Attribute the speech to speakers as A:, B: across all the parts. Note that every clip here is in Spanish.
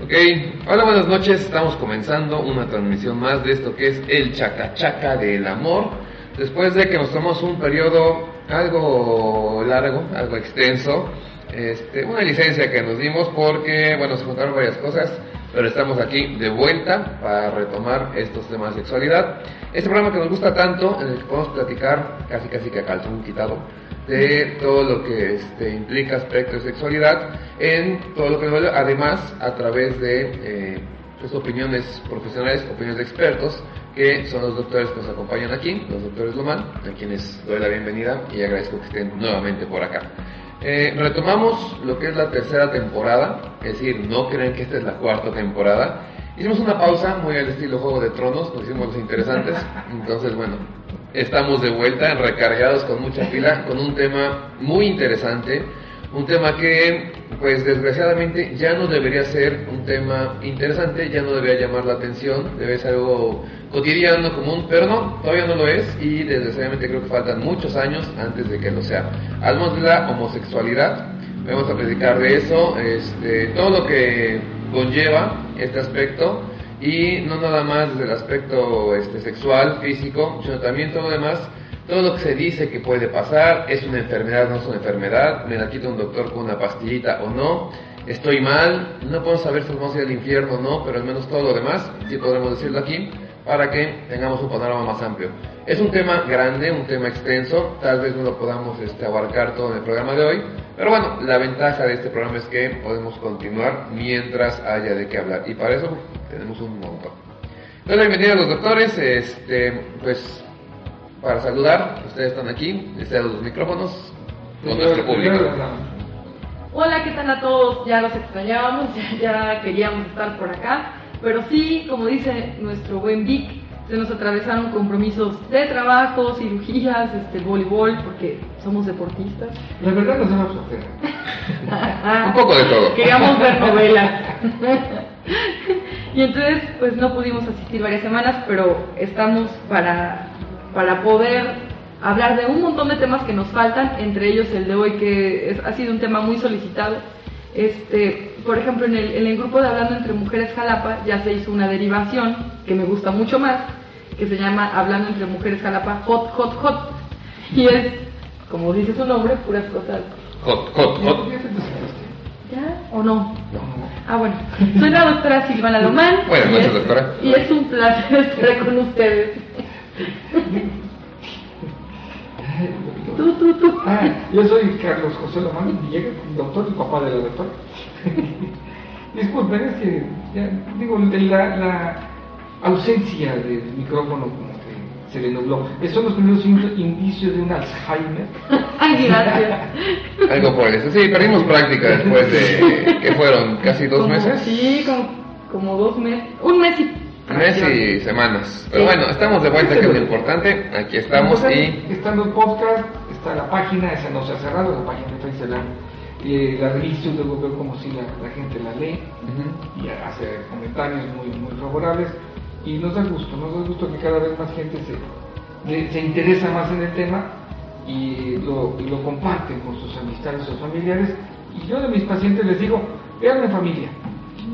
A: Ok, hola, buenas noches. Estamos comenzando una transmisión más de esto que es el chacachaca del amor. Después de que nos tomamos un periodo algo largo, algo extenso, este, una licencia que nos dimos porque, bueno, se juntaron varias cosas, pero estamos aquí de vuelta para retomar estos temas de sexualidad. Este programa que nos gusta tanto, en el que podemos platicar casi casi que a calzón quitado de todo lo que este, implica aspecto de sexualidad en todo lo que nos además a través de eh, pues, opiniones profesionales, opiniones de expertos, que son los doctores que nos acompañan aquí, los doctores Lomán, a quienes doy la bienvenida y agradezco que estén nuevamente por acá. Eh, retomamos lo que es la tercera temporada, es decir, no creen que esta es la cuarta temporada. Hicimos una pausa muy al estilo Juego de Tronos, nos hicimos los interesantes, entonces bueno, Estamos de vuelta, recargados con mucha pila, con un tema muy interesante, un tema que, pues desgraciadamente, ya no debería ser un tema interesante, ya no debería llamar la atención, debe ser algo cotidiano, común, pero no, todavía no lo es y desgraciadamente creo que faltan muchos años antes de que lo sea. Hablamos de la homosexualidad, vamos a platicar de eso, este, todo lo que conlleva este aspecto y no nada más desde el aspecto este, sexual, físico, sino también todo lo demás, todo lo que se dice que puede pasar, es una enfermedad, no es una enfermedad, me la quita un doctor con una pastillita o no, estoy mal, no podemos saber si vamos a ir al infierno o no, pero al menos todo lo demás sí podremos decirlo aquí para que tengamos un panorama más amplio. Es un tema grande, un tema extenso, tal vez no lo podamos este, abarcar todo en el programa de hoy, pero bueno, la ventaja de este programa es que podemos continuar mientras haya de qué hablar y para eso tenemos un montón. Entonces, bienvenidos a los doctores, este, pues para saludar, ustedes están aquí, están los micrófonos con nuestro público.
B: Hola, ¿qué tal a todos? Ya los extrañábamos, ya queríamos estar por acá. Pero sí, como dice nuestro buen Vic, se nos atravesaron compromisos de trabajo, cirugías, este, voleibol, porque somos deportistas.
C: La verdad nos hemos
A: Un poco de todo.
B: Queríamos ver novelas. y entonces, pues no pudimos asistir varias semanas, pero estamos para, para poder hablar de un montón de temas que nos faltan, entre ellos el de hoy, que es, ha sido un tema muy solicitado. Este, por ejemplo, en el, en el grupo de Hablando entre Mujeres Jalapa ya se hizo una derivación que me gusta mucho más, que se llama Hablando entre Mujeres Jalapa Hot, Hot, Hot. Y es, como dice su nombre, puras cosas.
A: Hot, hot, hot.
B: ¿Ya? ¿O no? Ah, bueno. Soy la doctora Silvana Lomán.
A: Buenas noches, doctora.
B: Y es un placer estar con ustedes.
C: Tú, tú, tú. Ah, yo soy Carlos José Lomán Villegas, doctor y papá de la doctora. Disculpen, es que, ya, digo, la, la ausencia del micrófono como que se le nubló. Esos son los primeros indicios de un Alzheimer.
B: Ay, gracias.
A: Algo por eso. Sí, perdimos práctica después de, que fueron? ¿Casi dos meses?
B: Sí, como, como dos meses. Un mes y
A: mes y semanas. Pero bueno, estamos de vuelta, que es lo importante. Aquí estamos y...
C: Estando el podcast, está la página, esa no se ha cerrado, la página de Facebook eh, la revista luego veo como si la, gente la lee y hace comentarios muy, muy favorables. Y nos da gusto, nos da gusto que cada vez más gente se, se interesa más en el tema y lo, y lo comparten con sus amistades, sus familiares. Y yo de mis pacientes les digo, vean en familia,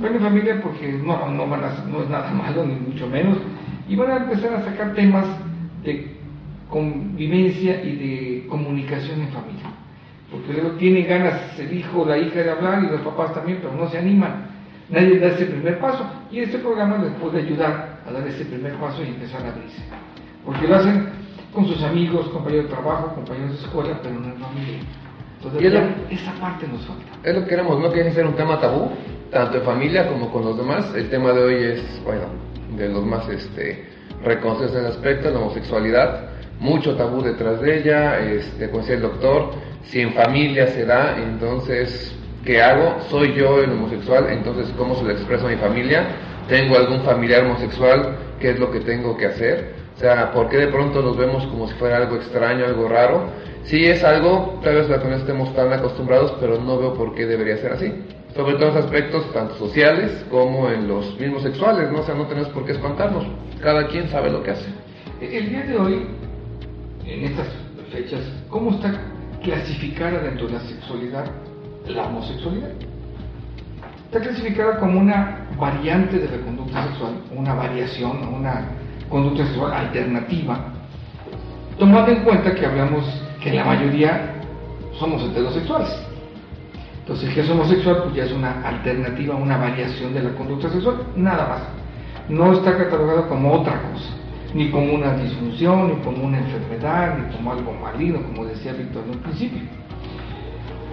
C: vean en familia porque no, no, van no es nada malo ni mucho menos. Y van a empezar a sacar temas de convivencia y de comunicación en familia porque luego tiene ganas el hijo o la hija de hablar y los papás también, pero no se animan. Nadie da ese primer paso y este programa les puede ayudar a dar ese primer paso y empezar a abrirse. Porque lo hacen con sus amigos, compañeros de trabajo, compañeros de escuela, pero no en familia. Entonces, esa parte nos falta.
A: Es lo que queremos, no quiere ser un tema tabú, tanto en familia como con los demás. El tema de hoy es, bueno, de los más este, reconocidos en el aspecto, la homosexualidad. Mucho tabú detrás de ella, este, como decía el doctor, si en familia se da, entonces ¿qué hago? ¿Soy yo el homosexual? Entonces, ¿cómo se lo expreso a mi familia? ¿Tengo algún familiar homosexual? ¿Qué es lo que tengo que hacer? O sea, ¿por qué de pronto nos vemos como si fuera algo extraño, algo raro? Sí es algo, tal vez la que no estemos tan acostumbrados, pero no veo por qué debería ser así. Sobre todos los aspectos, tanto sociales como en los mismos sexuales, ¿no? O sea, no tenemos por qué espantarnos. Cada quien sabe lo que hace.
C: El día de hoy, en estas fechas, ¿cómo está clasificada dentro de la sexualidad la homosexualidad? Está clasificada como una variante de la conducta sexual, una variación, una conducta sexual alternativa, tomando en cuenta que hablamos que la mayoría somos heterosexuales. Entonces, que es homosexual, pues ya es una alternativa, una variación de la conducta sexual, nada más. No está catalogado como otra cosa, ni como una disfunción, ni como una enfermedad, ni como algo maligno, como decía Víctor en un principio.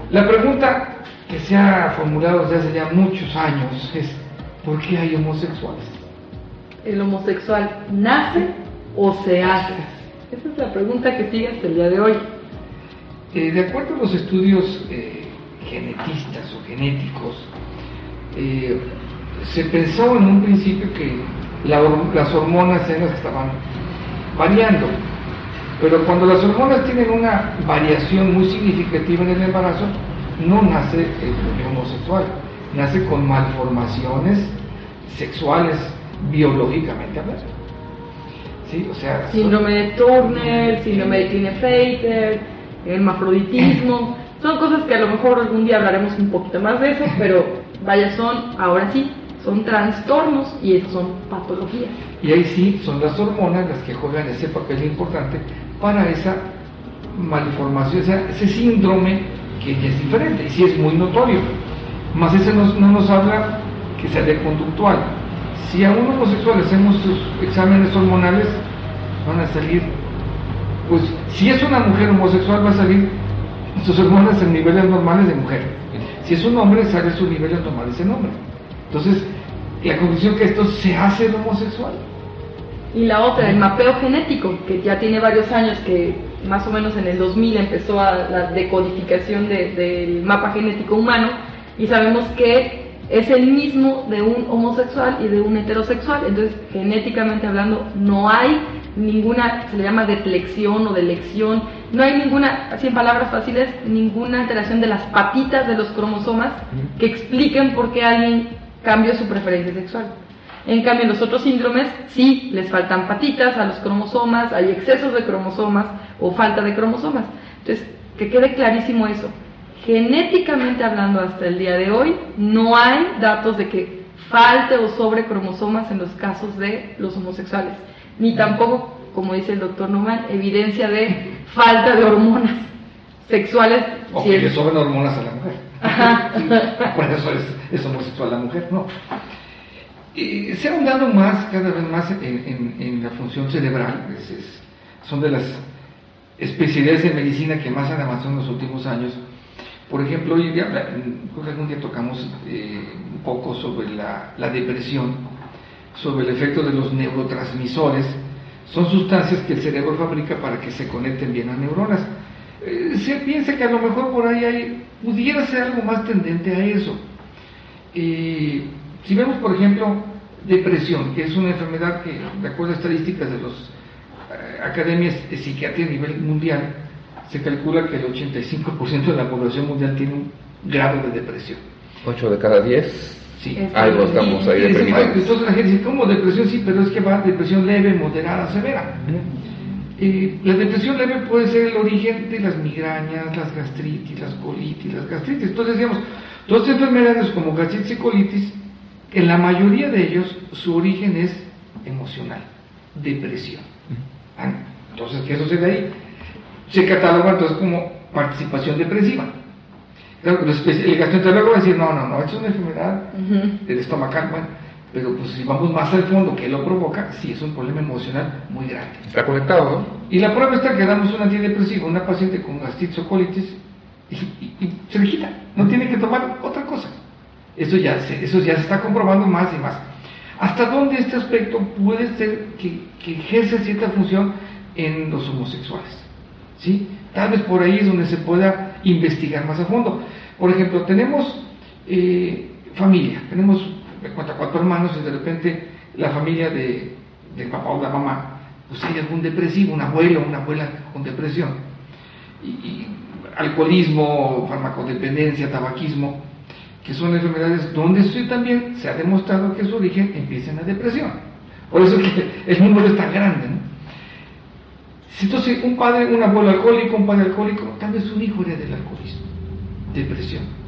C: La pregunta que se ha formulado desde hace ya muchos años es, ¿por qué hay homosexuales?
B: ¿El homosexual nace o se hace? Esa es la pregunta que sigue hasta el día de hoy.
C: Eh, de acuerdo a los estudios eh, genetistas o genéticos, eh, se pensó en un principio que las hormonas eran las que estaban variando, pero cuando las hormonas tienen una variación muy significativa en el embarazo, no nace el homosexual, nace con malformaciones sexuales biológicamente hablando. ¿Sí? O sea,
B: síndrome de Turner, síndrome de Klinefelter, hermafroditismo, son cosas que a lo mejor algún día hablaremos un poquito más de eso, pero vaya, son, ahora sí, son trastornos y son patologías.
C: Y ahí sí son las hormonas las que juegan ese papel importante para esa malformación, o sea, ese síndrome que ya es diferente y sí es muy notorio. Más ese no, nos habla que sea de conductual. Si a un homosexual hacemos sus exámenes hormonales, van a salir, pues si es una mujer homosexual va a salir sus hormonas en niveles normales de mujer. Si es un hombre, sale sus niveles normales en hombre. Entonces, la conclusión que esto se hace el homosexual.
B: Y la otra, el mapeo genético, que ya tiene varios años, que más o menos en el 2000 empezó a la decodificación del mapa genético humano, y sabemos que es el mismo de un homosexual y de un heterosexual. Entonces, genéticamente hablando, no hay ninguna, se le llama deflexión o delección, no hay ninguna, así en palabras fáciles, ninguna alteración de las patitas de los cromosomas que expliquen por qué alguien cambió su preferencia sexual. En cambio, en los otros síndromes sí les faltan patitas a los cromosomas, hay excesos de cromosomas o falta de cromosomas. Entonces, que quede clarísimo eso. Genéticamente hablando hasta el día de hoy, no hay datos de que falte o sobre cromosomas en los casos de los homosexuales, ni tampoco, como dice el doctor Neumann, evidencia de falta de hormonas sexuales.
C: O que le sobren hormonas a la mujer. Por eso es homosexual la mujer, no se ha ahondado más, cada vez más, en, la función cerebral. son de las especialidades de medicina que más han avanzado en los últimos años. Por ejemplo, hoy día, creo que algún día tocamos eh, un poco sobre la, depresión, sobre el efecto de los neurotransmisores. Son sustancias que el cerebro fabrica para que se conecten bien a neuronas. Eh, se piensa que a lo mejor por ahí hay, pudiera ser algo más tendente a eso. Eh, si vemos, por ejemplo, depresión, que es una enfermedad que, de acuerdo a estadísticas de las eh, academias de psiquiatría a nivel mundial, se calcula que el 85% de la población mundial tiene un grado de depresión.
A: 8 de cada 10.
C: Sí.
A: Algo estamos ahí deprimidos.
C: Entonces la gente dice, ¿cómo depresión? Sí, pero es que va depresión leve, moderada, severa. La depresión leve puede ser el origen de las migrañas, las gastritis, las colitis, las gastritis. Entonces, digamos, todas estas enfermedades como gastritis y colitis en la mayoría de ellos su origen es emocional, depresión. Ah, entonces, ¿qué sucede ahí? Se cataloga entonces como participación depresiva. El gastroenterólogo va a decir, no, no, no, es una enfermedad del estomacal, bueno, pero pues si vamos más al fondo, ¿qué lo provoca? Sí, es un problema emocional muy grande.
A: Está conectado, ¿no?
C: Y la prueba está que damos un antidepresivo a una paciente con gastritis o colitis y, y se le quita, no tiene que tomar otra cosa. Eso ya, se, eso ya se está comprobando más y más. ¿Hasta dónde este aspecto puede ser que, ejerce cierta función en los homosexuales? ¿Sí? Tal vez por ahí es donde se pueda investigar más a fondo. Por ejemplo, tenemos eh, familia, tenemos cuatro hermanos y de repente la familia de, del papá o la mamá, pues hay algún depresivo, un abuelo o una abuela con depresión. Alcoholismo, farmacodependencia, tabaquismo, que son enfermedades donde sí también se ha demostrado que su origen empieza en la depresión. Por eso es que el número es tan grande. ¿no? Entonces, un padre, un abuelo alcohólico, un padre alcohólico, tal vez un hijo herede del alcoholismo, depresión.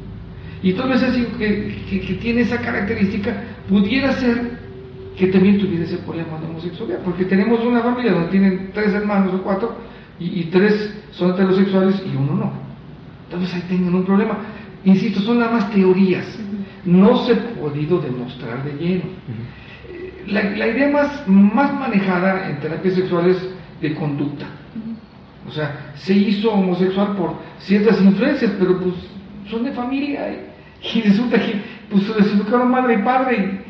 C: Y vez ese hijo que, tiene esa característica pudiera ser que también tuviera ese problema de homosexualidad, porque tenemos una familia donde tienen tres hermanos o cuatro y, tres son heterosexuales y uno no. Entonces ahí tienen un problema. Insisto, son nada más teorías, no se ha podido demostrar de lleno. La, la, idea más, más manejada en terapias sexuales de conducta. O sea, se hizo homosexual por ciertas influencias, pero pues son de familia y, resulta que pues se deseducaron madre y padre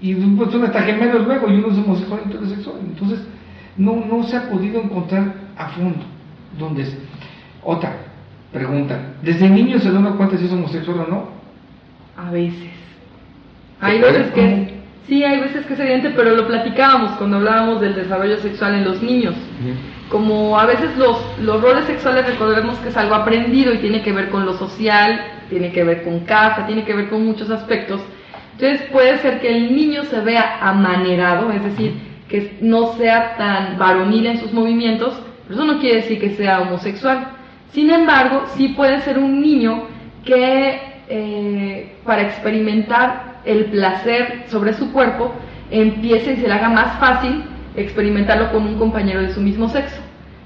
C: y, y pues son hasta gemelos luego y uno es homosexual y heterosexual. Entonces, no, no se ha podido encontrar a fondo dónde es. Otra pregunta, ¿desde niño se da cuenta si es homosexual o no?
B: A veces. Hay veces que Sí, hay veces que es evidente, pero lo platicábamos cuando hablábamos del desarrollo sexual en los niños. Como a veces los, los roles sexuales recordemos que es algo aprendido y tiene que ver con lo social, tiene que ver con casa, tiene que ver con muchos aspectos. Entonces puede ser que el niño se vea amanerado, es decir, que no sea tan varonil en sus movimientos, pero eso no quiere decir que sea homosexual. Sin embargo, sí puede ser un niño que eh, para experimentar el placer sobre su cuerpo empiece y se le haga más fácil experimentarlo con un compañero de su mismo sexo.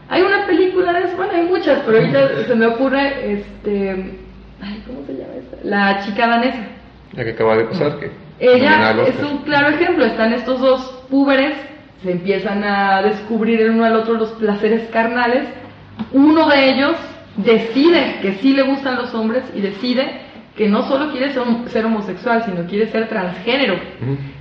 B: Hay una película de eso, bueno, hay muchas, pero ahorita se me ocurre, este, ¿cómo se llama esta? La chica danesa.
A: La que acaba de pasar, que
B: ella es un claro ejemplo, están estos dos púberes, se empiezan a descubrir el uno al otro los placeres carnales, uno de ellos decide que sí le gustan los hombres y decide que no solo quiere ser, homosexual, sino quiere ser transgénero.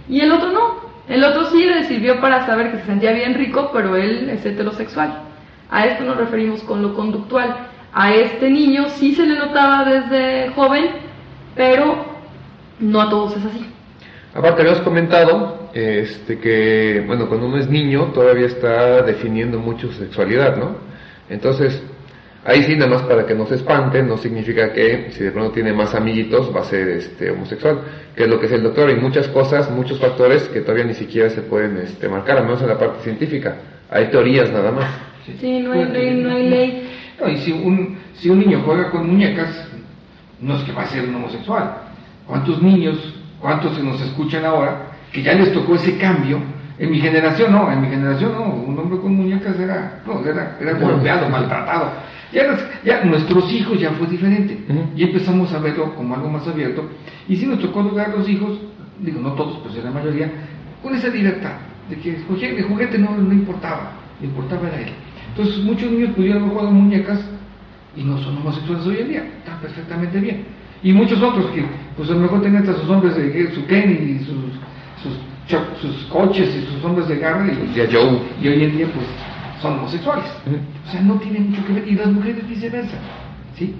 B: Y el otro no. El otro sí le sirvió para saber que se sentía bien rico, pero él es heterosexual. A esto nos referimos con lo conductual. A este niño sí se le notaba desde joven, pero no a todos es así.
A: Aparte, habías comentado este, que, bueno, cuando uno es niño todavía está definiendo mucho su sexualidad, ¿no? Entonces, Ahí sí, nada más para que no se espante, no significa que si de pronto tiene más amiguitos va a ser este, homosexual, que es lo que es el doctor. Hay muchas cosas, muchos factores que todavía ni siquiera se pueden este, marcar, al menos en la parte científica. Hay teorías nada más.
B: Sí, no hay ley, no hay ley.
C: Y si un, si un niño juega con muñecas, no es que va a ser un homosexual. ¿Cuántos niños, cuántos se nos escuchan ahora, que ya les tocó ese cambio? En mi generación no, en mi generación no, un hombre con muñecas era, no, era, era golpeado, maltratado ya, nuestros hijos ya fue diferente. Y empezamos a verlo como algo más abierto. Y si nos tocó a los hijos, digo, no todos, pero la mayoría, con esa libertad, de que el juguete no, no importaba, le importaba era él. Entonces muchos niños pudieron jugar muñecas y no son homosexuales hoy en día, están perfectamente bien. Y muchos otros que, pues a lo mejor tenían a sus hombres de su Kenny y sus, sus, coches y sus hombres de garra y, y hoy en día pues son homosexuales. O sea, no tiene mucho que ver. Y las mujeres viceversa. ¿sí?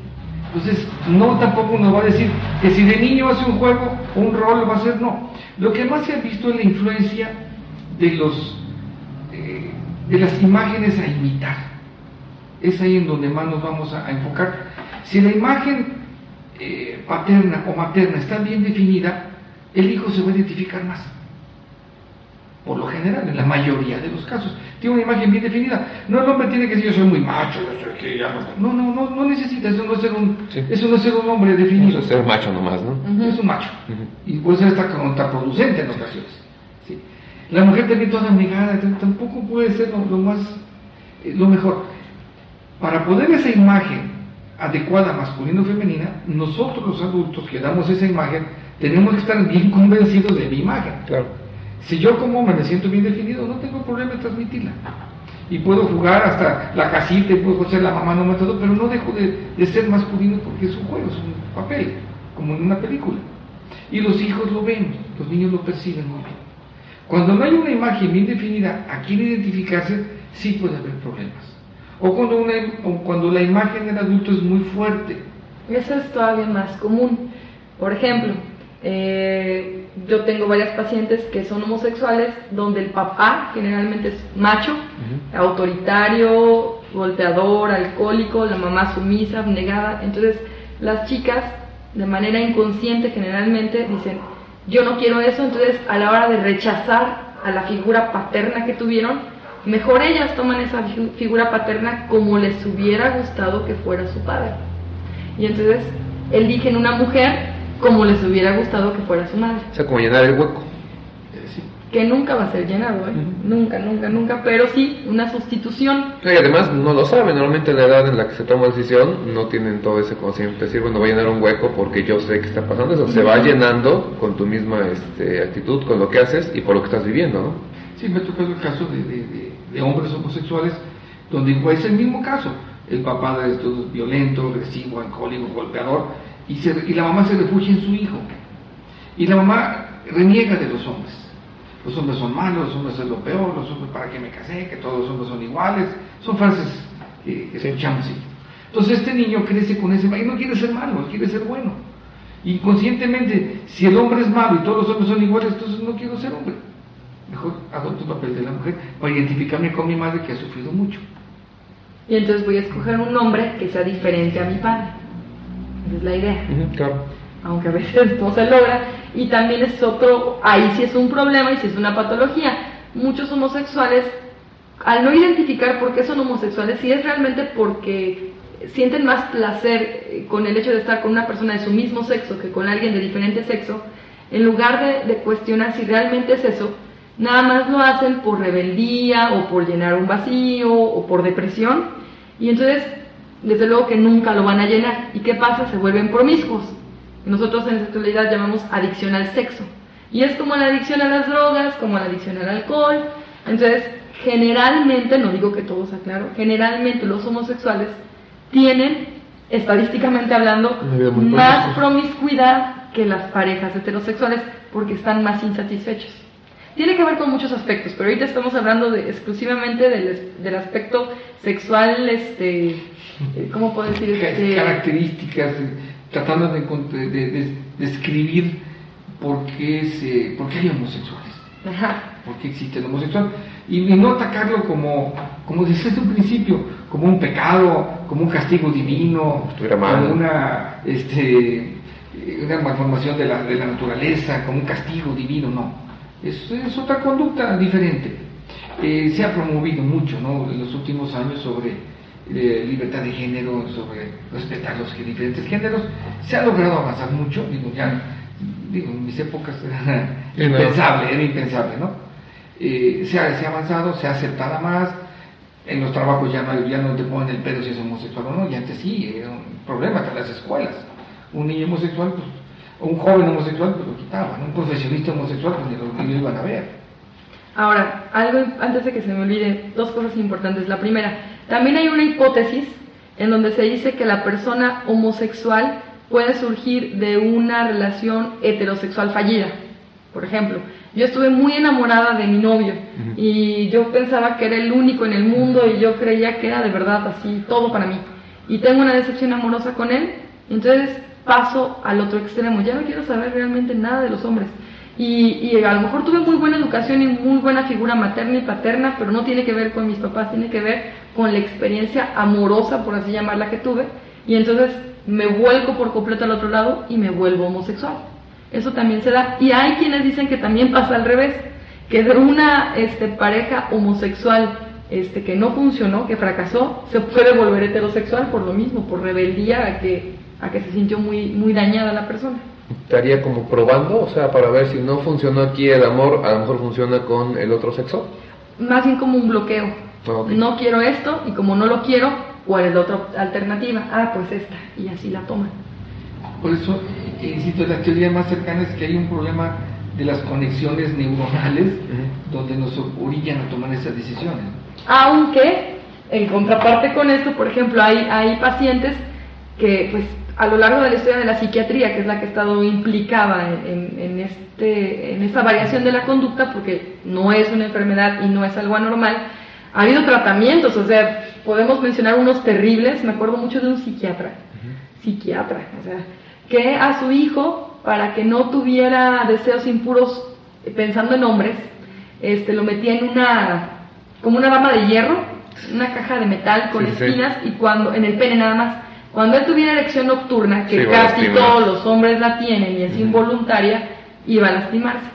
C: Entonces, no tampoco nos va a decir que si de niño hace un juego un rol va a ser no. Lo que más se ha visto es la influencia de los eh, de las imágenes a imitar. Es ahí en donde más nos vamos a, enfocar. Si la imagen eh, paterna o materna está bien definida, el hijo se va a identificar más por lo general, en la mayoría de los casos. Tiene una imagen bien definida. No el hombre tiene que decir yo soy muy macho, no, no, no, no necesita, eso no es ser un, eso no es ser un hombre definido.
A: es ser macho nomás, ¿no?
C: Es un macho. Y puede ser hasta contraproducente en ocasiones. La mujer también toda negada, tampoco puede ser lo, más, eh, lo mejor. Para poder esa imagen adecuada masculina o femenina, nosotros los adultos que damos esa imagen, tenemos que estar bien convencidos de mi imagen.
A: Claro
C: si yo como hombre me siento bien definido, no tengo problema en transmitirla. Y puedo jugar hasta la casita, y puedo ser la mamá, no me todo, pero no dejo de, ser masculino porque es un juego, es un papel, como en una película. Y los hijos lo ven, los niños lo perciben muy bien. Cuando no hay una imagen bien definida a quién identificarse, sí puede haber problemas. O cuando, una, o cuando la imagen del adulto es muy fuerte,
B: Eso es todavía más común. Por ejemplo, eh, yo tengo varias pacientes que son homosexuales donde el papá generalmente es macho, autoritario, golpeador, alcohólico, la mamá sumisa, abnegada. Entonces las chicas de manera inconsciente generalmente dicen, yo no quiero eso, entonces a la hora de rechazar a la figura paterna que tuvieron, mejor ellas toman esa figura paterna como les hubiera gustado que fuera su padre. Y entonces eligen una mujer como les hubiera gustado que fuera su madre.
A: O sea, como llenar el hueco.
B: Que nunca va a ser llenado, ¿eh? Nunca, nunca, nunca, pero sí una sustitución.
A: Y además no lo saben, normalmente en la edad en la que se toma la decisión no tienen todo ese conocimiento, decir, bueno, voy a llenar un hueco porque yo sé que está pasando eso, se va llenando con tu misma este, actitud, con lo que haces y por lo que estás viviendo, ¿no?
C: Sí, me ha tocado el caso de, hombres homosexuales donde es el mismo caso, el papá es todo violento, agresivo, alcohólico, golpeador, y, y la mamá se refugia en su hijo. Y la mamá reniega de los hombres. Los hombres son malos, los hombres es lo peor, los hombres para qué me casé, que todos los hombres son iguales. Son frases que, escuchamos. Entonces este niño crece con ese y no quiere ser malo, quiere ser bueno. Inconscientemente, si el hombre es malo y todos los hombres son iguales, entonces no quiero ser hombre. Mejor adopto el papel de la mujer para identificarme con mi madre que ha sufrido mucho.
B: Y entonces voy a escoger un hombre que sea diferente a mi padre es la idea. Aunque a veces no se logra. Y también es otro, ahí sí es un problema y sí es una patología. Muchos homosexuales, al no identificar por qué son homosexuales, si es realmente porque sienten más placer eh, con el hecho de estar con una persona de su mismo sexo que con alguien de diferente sexo, en lugar de, de cuestionar si realmente es eso, nada más lo hacen por rebeldía o por llenar un vacío o por depresión. Y entonces desde luego que nunca lo van a llenar. ¿Y qué pasa? Se vuelven promiscuos. Nosotros en sexualidad llamamos adicción al sexo. Y es como la adicción a las drogas, como la adicción al alcohol. Entonces, generalmente, no digo que todos aclaro, generalmente los homosexuales tienen, estadísticamente hablando, más promiscuidad que las parejas heterosexuales porque están más insatisfechos. Tiene que ver con muchos aspectos, pero ahorita estamos hablando de, exclusivamente del, del aspecto sexual, este, ¿cómo puedo decir?
C: Este... Características, tratando de, describir por qué, se, por qué hay homosexuales, Ajá. por qué existe el homosexual, y, no atacarlo como, como desde un principio, como un pecado, como un castigo divino, como una, este, una malformación de la, de la naturaleza, como un castigo divino, no. Es, es otra conducta diferente. Eh, se ha promovido mucho ¿no? en los últimos años sobre eh, libertad de género, sobre respetar los diferentes géneros. Se ha logrado avanzar mucho, digo, ya, digo, en mis épocas era impensable, era impensable, ¿no? Eh, se, ha, se, ha, avanzado, se ha aceptado más, en los trabajos ya no, ya no te ponen el pedo si es homosexual o no, y antes sí, era un problema hasta las escuelas. Un niño homosexual, pues, o un joven homosexual, pues lo quitaban, un profesionista homosexual, pues ni lo, iban a ver.
B: Ahora, algo antes de que se me olvide, dos cosas importantes. La primera, también hay una hipótesis en donde se dice que la persona homosexual puede surgir de una relación heterosexual fallida. Por ejemplo, yo estuve muy enamorada de mi novio y yo pensaba que era el único en el mundo y yo creía que era de verdad así, todo para mí. Y tengo una decepción amorosa con él, entonces paso al otro extremo, ya no quiero saber realmente nada de los hombres. Y, a lo mejor tuve muy buena educación y muy buena figura materna y paterna, pero no tiene que ver con mis papás, tiene que ver con la experiencia amorosa, por así llamarla, que tuve. Y entonces me vuelco por completo al otro lado y me vuelvo homosexual. Eso también se da. Y hay quienes dicen que también pasa al revés, que de una este, pareja homosexual este, que no funcionó, que fracasó, se puede volver heterosexual por lo mismo, por rebeldía a que, a que se sintió muy, muy dañada la persona
A: estaría como probando, o sea, para ver si no funcionó aquí el amor, a lo mejor funciona con el otro sexo.
B: Más bien como un bloqueo. Ah, no quiero esto y como no lo quiero, ¿cuál es la otra alternativa? Ah, pues esta, y así la toman.
C: Por eso, eh, insisto, la teoría más cercana es que hay un problema de las conexiones neuronales donde nos orillan a tomar esas decisiones.
B: Aunque, en contraparte con esto, por ejemplo, hay, hay pacientes que pues a lo largo de la historia de la psiquiatría, que es la que ha estado implicada en, este, en esta variación de la conducta, porque no es una enfermedad y no es algo anormal, ha habido tratamientos, o sea, podemos mencionar unos terribles, me acuerdo mucho de un psiquiatra, psiquiatra, o sea, que a su hijo, para que no tuviera deseos impuros pensando en hombres, este, lo metía en una, como una rama de hierro, una caja de metal con espinas y cuando, en el pene nada más, cuando él tuviera erección nocturna, que casi todos los hombres la tienen y es involuntaria, iba a lastimarse.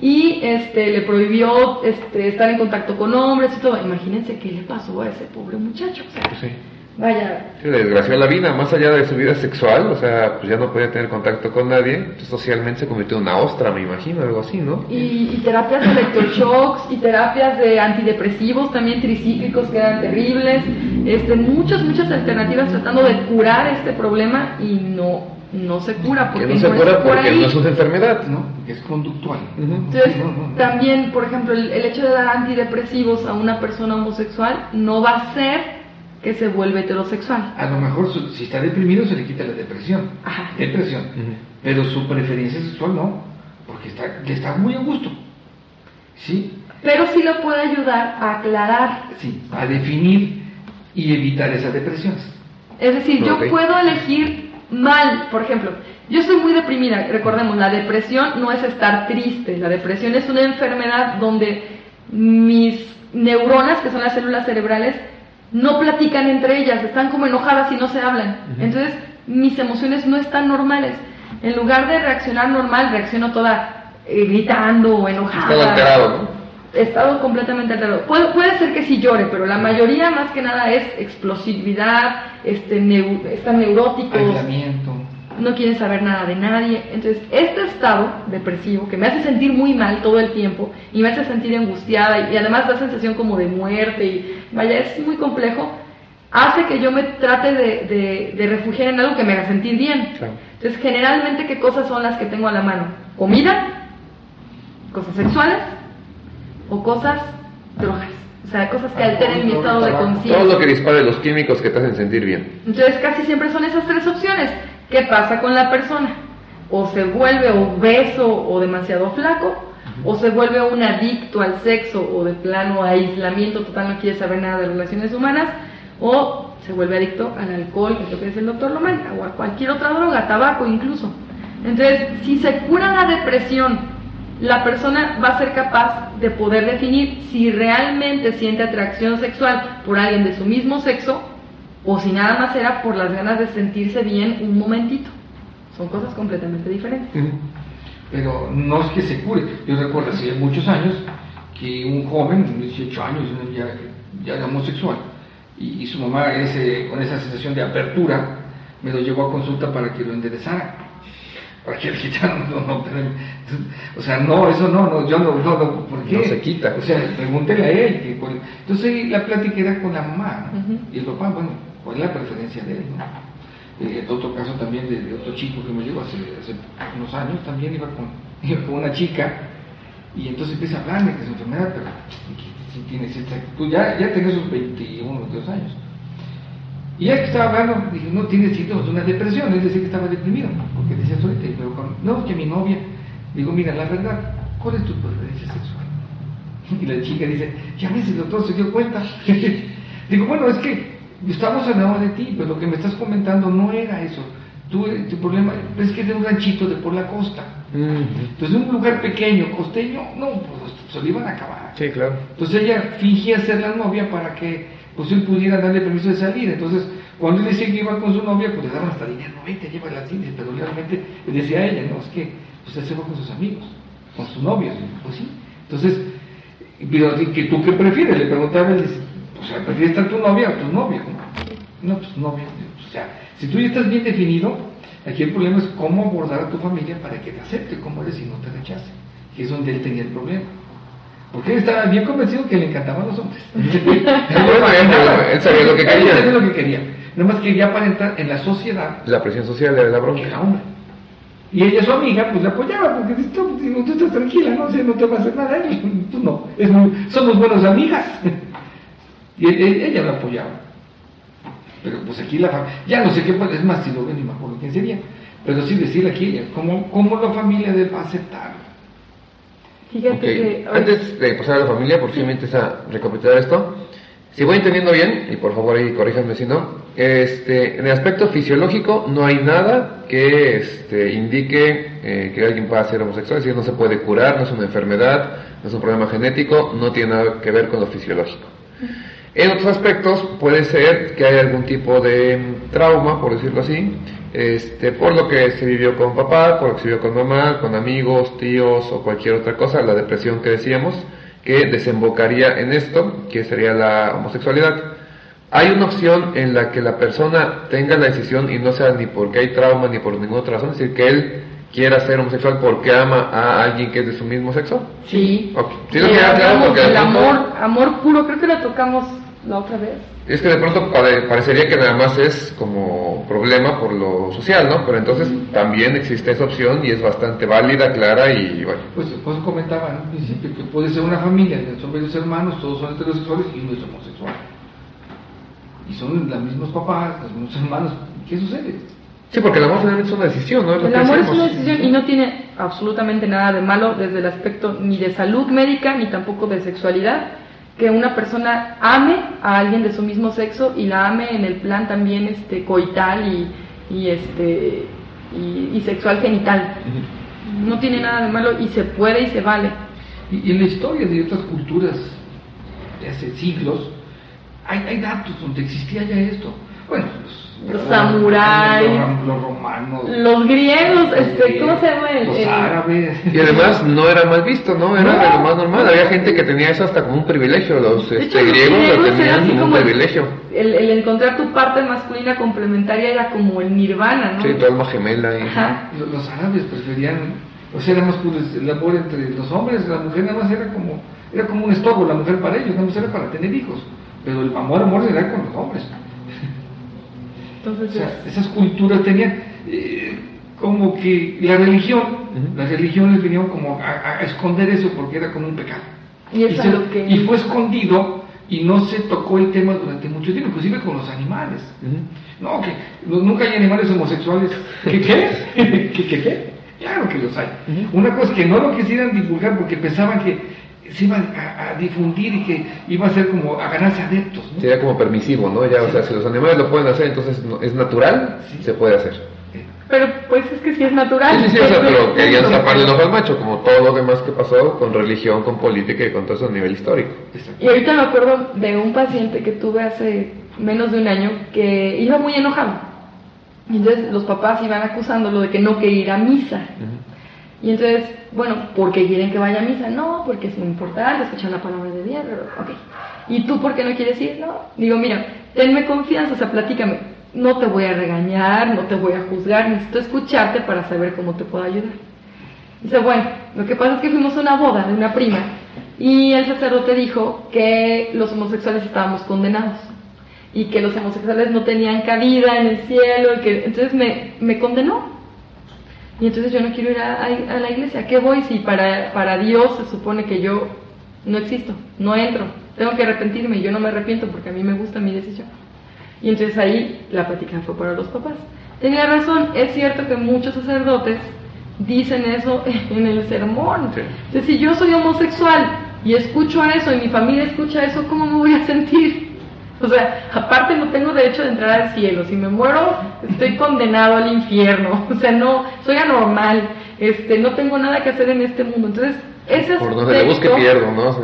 B: Y este, le prohibió este, estar en contacto con hombres y todo. Imagínense qué le pasó a ese pobre muchacho. O sea, Vaya.
A: Se desgració la vida, más allá de su vida sexual, o sea, pues ya no podía tener contacto con nadie, pues socialmente se convirtió en una ostra, me imagino, algo así, ¿no?
B: Y, y terapias de electroshocks y terapias de antidepresivos también tricíclicos que eran terribles, este, muchas, muchas alternativas tratando de curar este problema y no, no se cura
A: porque no se cura porque no es una enfermedad, ¿no?
C: Es conductual.
B: Entonces, también, por ejemplo, el, el, hecho de dar antidepresivos a una persona homosexual no va a ser que se vuelve heterosexual.
C: A lo mejor si está deprimido se le quita la depresión. Depresión. Pero su preferencia sexual no, porque está, le está muy a gusto. ¿Sí?
B: Pero sí lo puede ayudar a aclarar.
C: Sí, a definir y evitar esas depresiones.
B: Es decir, yo puedo elegir mal, por ejemplo, yo estoy muy deprimida, recordemos, la depresión no es estar triste, la depresión es una enfermedad donde mis neuronas, que son las células cerebrales, no platican entre ellas, están como enojadas y no se hablan. Entonces, mis emociones no están normales. En lugar de reaccionar normal, reacciono toda eh, gritando o enojada.
A: Estado alterado, ¿no?
B: Estado completamente alterado. Puede, puede, ser que sí llore, pero la mayoría más que nada es explosividad, este, están neuróticos.
C: Aislamiento
B: no quieren saber nada de nadie. Entonces, este estado depresivo que me hace sentir muy mal todo el tiempo y me hace sentir angustiada y, además da sensación como de muerte y vaya, es muy complejo, hace que yo me trate de, de, refugiar en algo que me haga sentir bien. Entonces, generalmente, ¿qué cosas son las que tengo a la mano? Comida, cosas sexuales o cosas drogas. O sea, cosas que alteren mi estado de conciencia.
A: Todo lo que dispare los químicos que te hacen sentir bien.
B: Entonces, casi siempre son esas tres opciones. ¿Qué pasa con la persona? O se vuelve obeso o demasiado flaco, o se vuelve un adicto al sexo o de plano aislamiento total, no quiere saber nada de relaciones humanas, o se vuelve adicto al alcohol, que es que el doctor Lomán, o a cualquier otra droga, tabaco incluso. Entonces, si se cura la depresión, la persona va a ser capaz de poder definir si realmente siente atracción sexual por alguien de su mismo sexo o si nada más era por las ganas de sentirse bien un momentito. Son cosas completamente diferentes.
C: Pero no es que se cure. Yo recuerdo hace muchos años que un joven, de 18 años, ya, ya era homosexual, y, su mamá ese, con esa sensación de apertura me lo llevó a consulta para que lo enderezara. Para que le quitaran, no, no, o sea, no, eso no, no, yo no, no, no, ¿por qué?
A: No se quita.
C: O sea, pregúntele a él. Que, entonces la plática era con la mamá, y el papá, bueno, cuál es la preferencia de él. Eh, otro caso también de, otro chico que me llegó hace, unos años, también iba con, iba con una chica y entonces empieza a hablarme que es enfermedad, pero si tienes esta actitud, ya, ya tenés sus 21, 22 años. Y ya que estaba hablando, dije, no, tiene síntomas de una depresión, es decir, que estaba deprimido, porque decía ahorita, pero no, que mi novia, digo, mira, la verdad, ¿cuál es tu preferencia sexual? Y la chica dice, ya ves, el doctor se dio cuenta. digo, bueno, es que estamos hablando de ti, pero lo que me estás comentando no era eso. Tú, tu problema es que es de un ranchito de por la costa. Entonces, un lugar pequeño, costeño, no, pues se lo iban a acabar.
A: Sí, claro.
C: Entonces ella fingía ser la novia para que pues él pudiera darle permiso de salir. Entonces, cuando él decía que iba con su novia, pues le daban hasta dinero, no vete, lleva la cine, pero realmente le decía a ella, no, es que pues él se va con sus amigos, con sus novios, pues sí. Entonces, pero tú qué prefieres? Le preguntaba él, o sea, prefieres estar tu novia o tu novia. No, pues novia. O sea, si tú ya estás bien definido, aquí el problema es cómo abordar a tu familia para que te acepte como eres y no te rechace. Que es donde él tenía el problema. Porque él estaba bien convencido que le encantaban los hombres.
A: él sabía lo que quería.
C: Él sabía lo que quería. Nada más quería aparentar en la sociedad.
A: La presión social de la bronca.
C: Era hombre. Y ella, su amiga, pues le apoyaba, porque tú, tú, estás tranquila, no, no te va a hacer nada, tú no, es somos buenas amigas. Y ella la apoyaba. Pero pues aquí la familia, ya no sé qué, es más, si lo ven, ni me acuerdo quién sería. Pero sí decirle aquí ella, ¿cómo, cómo la familia debe aceptar?
B: Fíjate que...
A: Antes de pasar a la familia, por si me interesa recapitular esto, si voy entendiendo bien, y por favor ahí corríjanme si no, este, en el aspecto fisiológico no hay nada que este, indique eh, que alguien pueda ser homosexual, es decir, no se puede curar, no es una enfermedad, no es un problema genético, no tiene nada que ver con lo fisiológico. En otros aspectos puede ser que haya algún tipo de trauma, por decirlo así, este, por lo que se vivió con papá, por lo que se vivió con mamá, con amigos, tíos o cualquier otra cosa, la depresión que decíamos, que desembocaría en esto, que sería la homosexualidad. Hay una opción en la que la persona tenga la decisión y no sea ni porque hay trauma ni por ninguna otra razón, es decir, que él quiera ser homosexual porque ama a alguien que es de su mismo sexo.
B: Sí.
A: Ok. Sí, lo porque pronto-
B: amor, amor puro, creo que lo tocamos la otra vez.
A: Es que de pronto pare- parecería que nada más es como problema por lo social, ¿no? Pero entonces también existe esa opción y es bastante válida, clara y bueno.
C: Pues, pues comentaba en un principio que puede ser una familia, son varios hermanos, todos son heterosexuales y uno es homosexual. Y son los mismos papás, los mismos hermanos. ¿Qué sucede?
A: Sí, porque el amor finalmente es una decisión, ¿no?
B: El amor es una decisión y no tiene absolutamente nada de malo desde el aspecto ni de salud médica ni tampoco de sexualidad que una persona ame a alguien de su mismo sexo y la ame en el plan también este coital y, y este y, y sexual genital. No tiene nada de malo y se puede y se vale.
C: Y, y en la historia de otras culturas de hace siglos, hay, hay datos donde existía ya esto. Bueno,
B: Los samuráis,
C: los, los romanos,
B: Los griegos, este, ¿cómo se llama? El-
C: los árabes.
A: Y además no era mal visto, ¿no? Era
B: No.
A: de lo más normal. Había gente que tenía eso hasta como un privilegio. Los este,
B: hecho, los
A: griegos lo tenían como un privilegio.
B: El, el encontrar tu parte masculina complementaria era como el nirvana, ¿no?
A: Sí, tu alma gemela. Y...
B: Ajá.
C: Los, los árabes preferían, o sea, era más puro el amor entre los hombres, la mujer nada más era como, era como un estorbo, la mujer para ellos, nada más era para tener hijos. Pero el amor, amor era con los hombres.
B: Entonces,
C: sea, esas culturas tenían eh, como que la religión, las religiones venían como a, a esconder eso porque era como un pecado.
B: Y es a
C: se-
B: lo que-
C: y fue escondido y no se tocó el tema durante mucho tiempo, inclusive con los animales. No, que no- nunca hay animales homosexuales. ¿Qué qué? ¿Qué qué qué? Claro que los hay. Una cosa que no lo quisieran divulgar porque pensaban que se iba a, a difundir y que iba a ser como a ganarse adeptos. ¿no?
A: Sería como permisivo, ¿no? Ya, o sea, si los animales lo pueden hacer, entonces es natural, se puede hacer.
B: pero pues es que sí es natural.
A: Sí, sí, sí, o sea, pero querían taparle el ojo al macho, como todo lo demás que pasó con religión, con política y con todo eso a nivel histórico.
B: Y ahorita me acuerdo de un paciente que tuve hace menos de un año que iba muy enojado. Y entonces los papás iban acusándolo de que no quería ir a misa. Y entonces, bueno, ¿por qué quieren que vaya a misa? No, porque es importante escuchar la palabra de Dios. Ok. ¿Y tú por qué no quieres ir? No. Digo, mira, tenme confianza, o sea, platícame. No te voy a regañar, no te voy a juzgar, necesito escucharte para saber cómo te puedo ayudar. Dice, bueno, lo que pasa es que fuimos a una boda de una prima y el sacerdote dijo que los homosexuales estábamos condenados y que los homosexuales no tenían cabida en el cielo y que entonces me, me condenó. Y entonces yo no quiero ir a, a- a la iglesia. ¿A qué voy si para, para Dios se supone que yo no existo, no entro? Tengo que arrepentirme y yo no me arrepiento porque a mí me gusta mi decisión. Y entonces ahí la plática fue para los papás. Tenía razón, es cierto que muchos sacerdotes dicen eso en el sermón.
A: Sí.
B: Entonces, si yo soy homosexual y escucho eso y mi familia escucha eso, ¿cómo me voy a sentir? O sea, aparte no tengo derecho de entrar al cielo. Si me muero, estoy condenado al infierno. O sea, no, soy anormal. Este, no tengo nada que hacer en este mundo. Entonces, ese
A: Por donde le busque
B: aspecto-
A: pierdo, ¿no?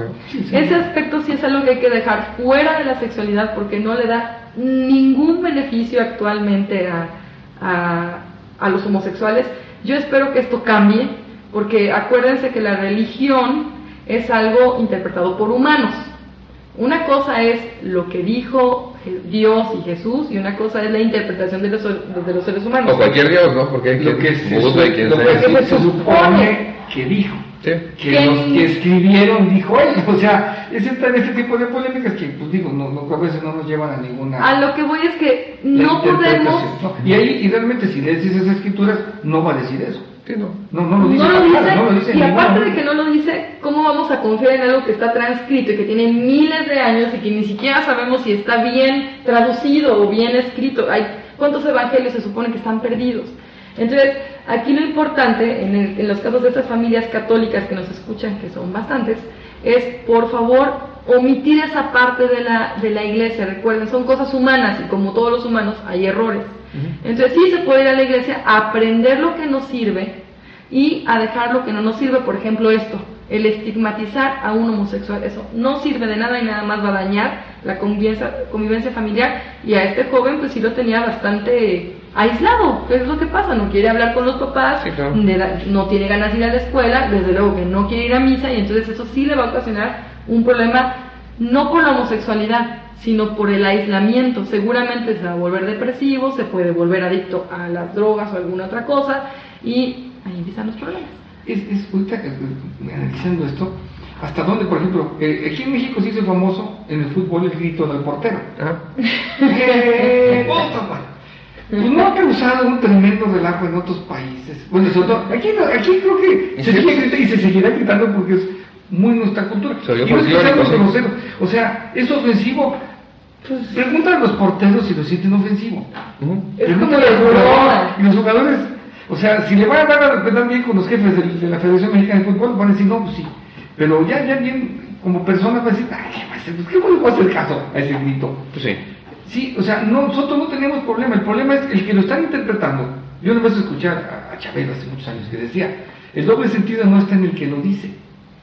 B: Ese aspecto sí es algo que hay que dejar fuera de la sexualidad porque no le da ningún beneficio actualmente a, a- a los homosexuales. Yo espero que esto cambie porque acuérdense que la religión es algo interpretado por humanos. Una cosa es lo que dijo Dios y Jesús y una cosa es la interpretación de los, de los seres humanos.
A: o cualquier dios, ¿no? Porque hay
C: Lo que se,
A: quien
C: lo que
A: sea.
B: se
C: se, se supone que dijo.
A: Sí.
C: Que los que escribieron dijo él. O sea, es en este tipo de polémicas que, pues digo, no, no, a veces no nos llevan a ninguna.
B: A lo que voy es que no podemos
C: ¿no? Y ahí, y realmente, si lees esas escrituras, no va a decir eso.
A: Sí, no.
C: No, no lo dice.
B: No lo dice,
C: no lo dice
B: y aparte de que no lo dice, ¿cómo vamos a confiar en algo que está transcrito y que tiene miles de años y que ni siquiera sabemos si está bien traducido o bien escrito? Hay, ¿Cuántos evangelios se supone que están perdidos? Entonces, aquí lo importante, en, el- en los casos de estas familias católicas que nos escuchan, que son bastantes, es, por favor, omitir esa parte de la, de la iglesia. Recuerden, son cosas humanas y como todos los humanos hay errores. Entonces sí se puede ir a la iglesia a aprender lo que nos sirve y a dejar lo que no nos sirve. Por ejemplo, esto, el estigmatizar a un homosexual. Eso no sirve de nada y nada más va a dañar la convivencia, convivencia familiar. Y a este joven pues sí lo tenía bastante aislado. ¿Qué es lo que pasa? No quiere hablar con los papás, no tiene ganas de ir a la escuela, desde luego que no quiere ir a misa y entonces eso sí le va a ocasionar un problema no por la homosexualidad, sino por el aislamiento. Seguramente se va a volver depresivo, se puede volver adicto a las drogas o alguna otra cosa y ahí empiezan los problemas.
C: Es, es ahorita analizando esto, hasta dónde, por ejemplo, eh, aquí en México se hizo famoso en el fútbol el grito del portero. ¡Eh, pues no ha causado un tremendo relajo en otros países. Bueno, sobre todo, aquí, aquí creo que se sigue gritando y se seguirá gritando porque es muy nuestra cultura. y no es O sea, es ofensivo. Pues, preguntan a los porteros si lo sienten ofensivo. Preguntan a los jugadores. Y los jugadores, o sea, si le van a dar a respetar bien con los jefes de, la Federación Mexicana de Fútbol, van a decir, no, pues sí. Pero ya, ya bien, como persona, van a decir, ay, pues, ¿qué voy a hacer caso a ese grito?
A: Pues sí.
C: Sí, o sea, nosotros no tenemos problema. El problema es el que lo están interpretando. Yo no me a escuchar a, a Chávez hace muchos años que decía, el doble sentido no está en el que lo dice,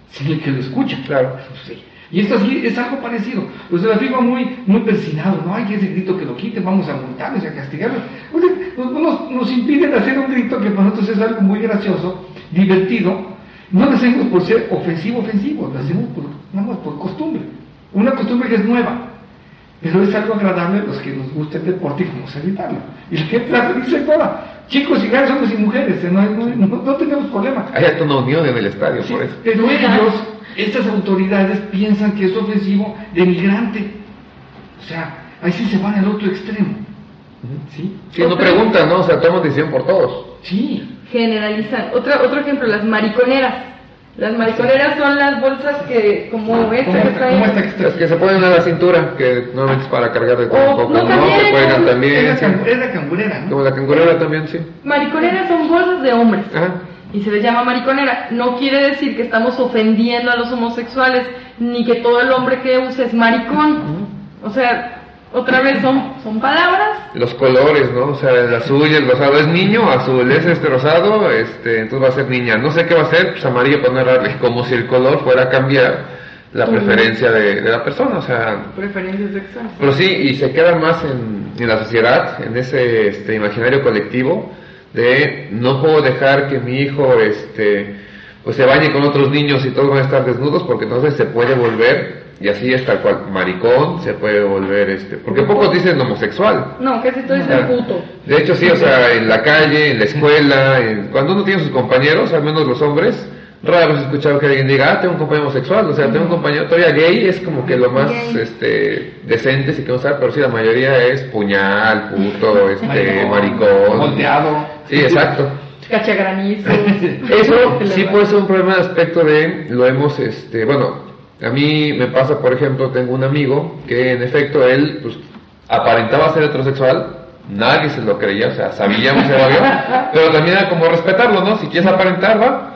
C: sino el que lo escucha.
A: Claro.
C: Sí. Y esto es algo parecido. Pues la afirma muy, muy persinado, no hay que ese grito que lo quiten, vamos a multarlos y a castigarlos. nos, nos, impiden hacer un grito que para nosotros es algo muy gracioso, divertido. No lo hacemos por ser ofensivo, ofensivo, lo hacemos por, nada por costumbre. Una costumbre que es nueva. Pero es algo agradable a los que nos gusta el deporte y vamos a evitarlo. Y la gente la dice toda. Chicos y grandes hombres y mujeres, no, no, tenemos problema.
A: Hay hasta una unión en el estadio, por eso.
C: Pero ellos, estas autoridades, piensan que es ofensivo de migrante. O sea, ahí sí se van al otro extremo.
A: ¿Sí? Sí, no preguntan, ¿no? O sea, toman decisión por todos.
C: Sí.
B: Generalizan. Otro, otro ejemplo, las mariconeras. Las mariconeras son las bolsas que, como esta que traen.
A: Las que se ponen a la cintura, que normalmente es para cargar de todo un poco.
B: No,
A: también, se
B: cuelgan
A: también.
C: Es la, cangurera, ¿no?
A: Como la cangurera también, sí.
B: Mariconeras son bolsas de hombres. Y se les llama mariconera. No quiere decir que estamos ofendiendo a los homosexuales, ni que todo el hombre que use es maricón. O sea, otra vez son, son palabras.
A: Los colores, ¿no? O sea, el azul y el rosado es niño, azul es este rosado, este, entonces va a ser niña. No sé qué va a ser, pues amarillo para no como si el color fuera a cambiar la preferencia de, la persona, o sea...
B: Preferencias sexuales.
A: Pero sí, y se queda más en, en la sociedad, en ese este, imaginario colectivo de no puedo dejar que mi hijo, este, pues se bañe con otros niños y todos van a estar desnudos porque entonces se puede volver y así es tal cual, maricón se puede volver este, porque pocos dicen homosexual.
B: No, que si tú dices puto.
A: De hecho sí, o sea, en la calle, en la escuela, cuando uno tiene sus compañeros, al menos los hombres, raro es escuchado que alguien diga, ah, tengo un compañero homosexual, o sea, tengo un compañero todavía gay, es como que lo más este decente, si que usar, pero sí, la mayoría es puñal, puto, este, maricón.
C: Volteado.
A: Sí, exacto.
B: Cachagranizo.
A: Eso sí puede ser un problema de aspecto de, lo hemos, este, bueno, a mí me pasa, por ejemplo, tengo un amigo que en efecto él pues, aparentaba ser heterosexual, nadie se lo creía, o sea, sabíamos que era pero también era como respetarlo, ¿no? Si quieres aparentar, va.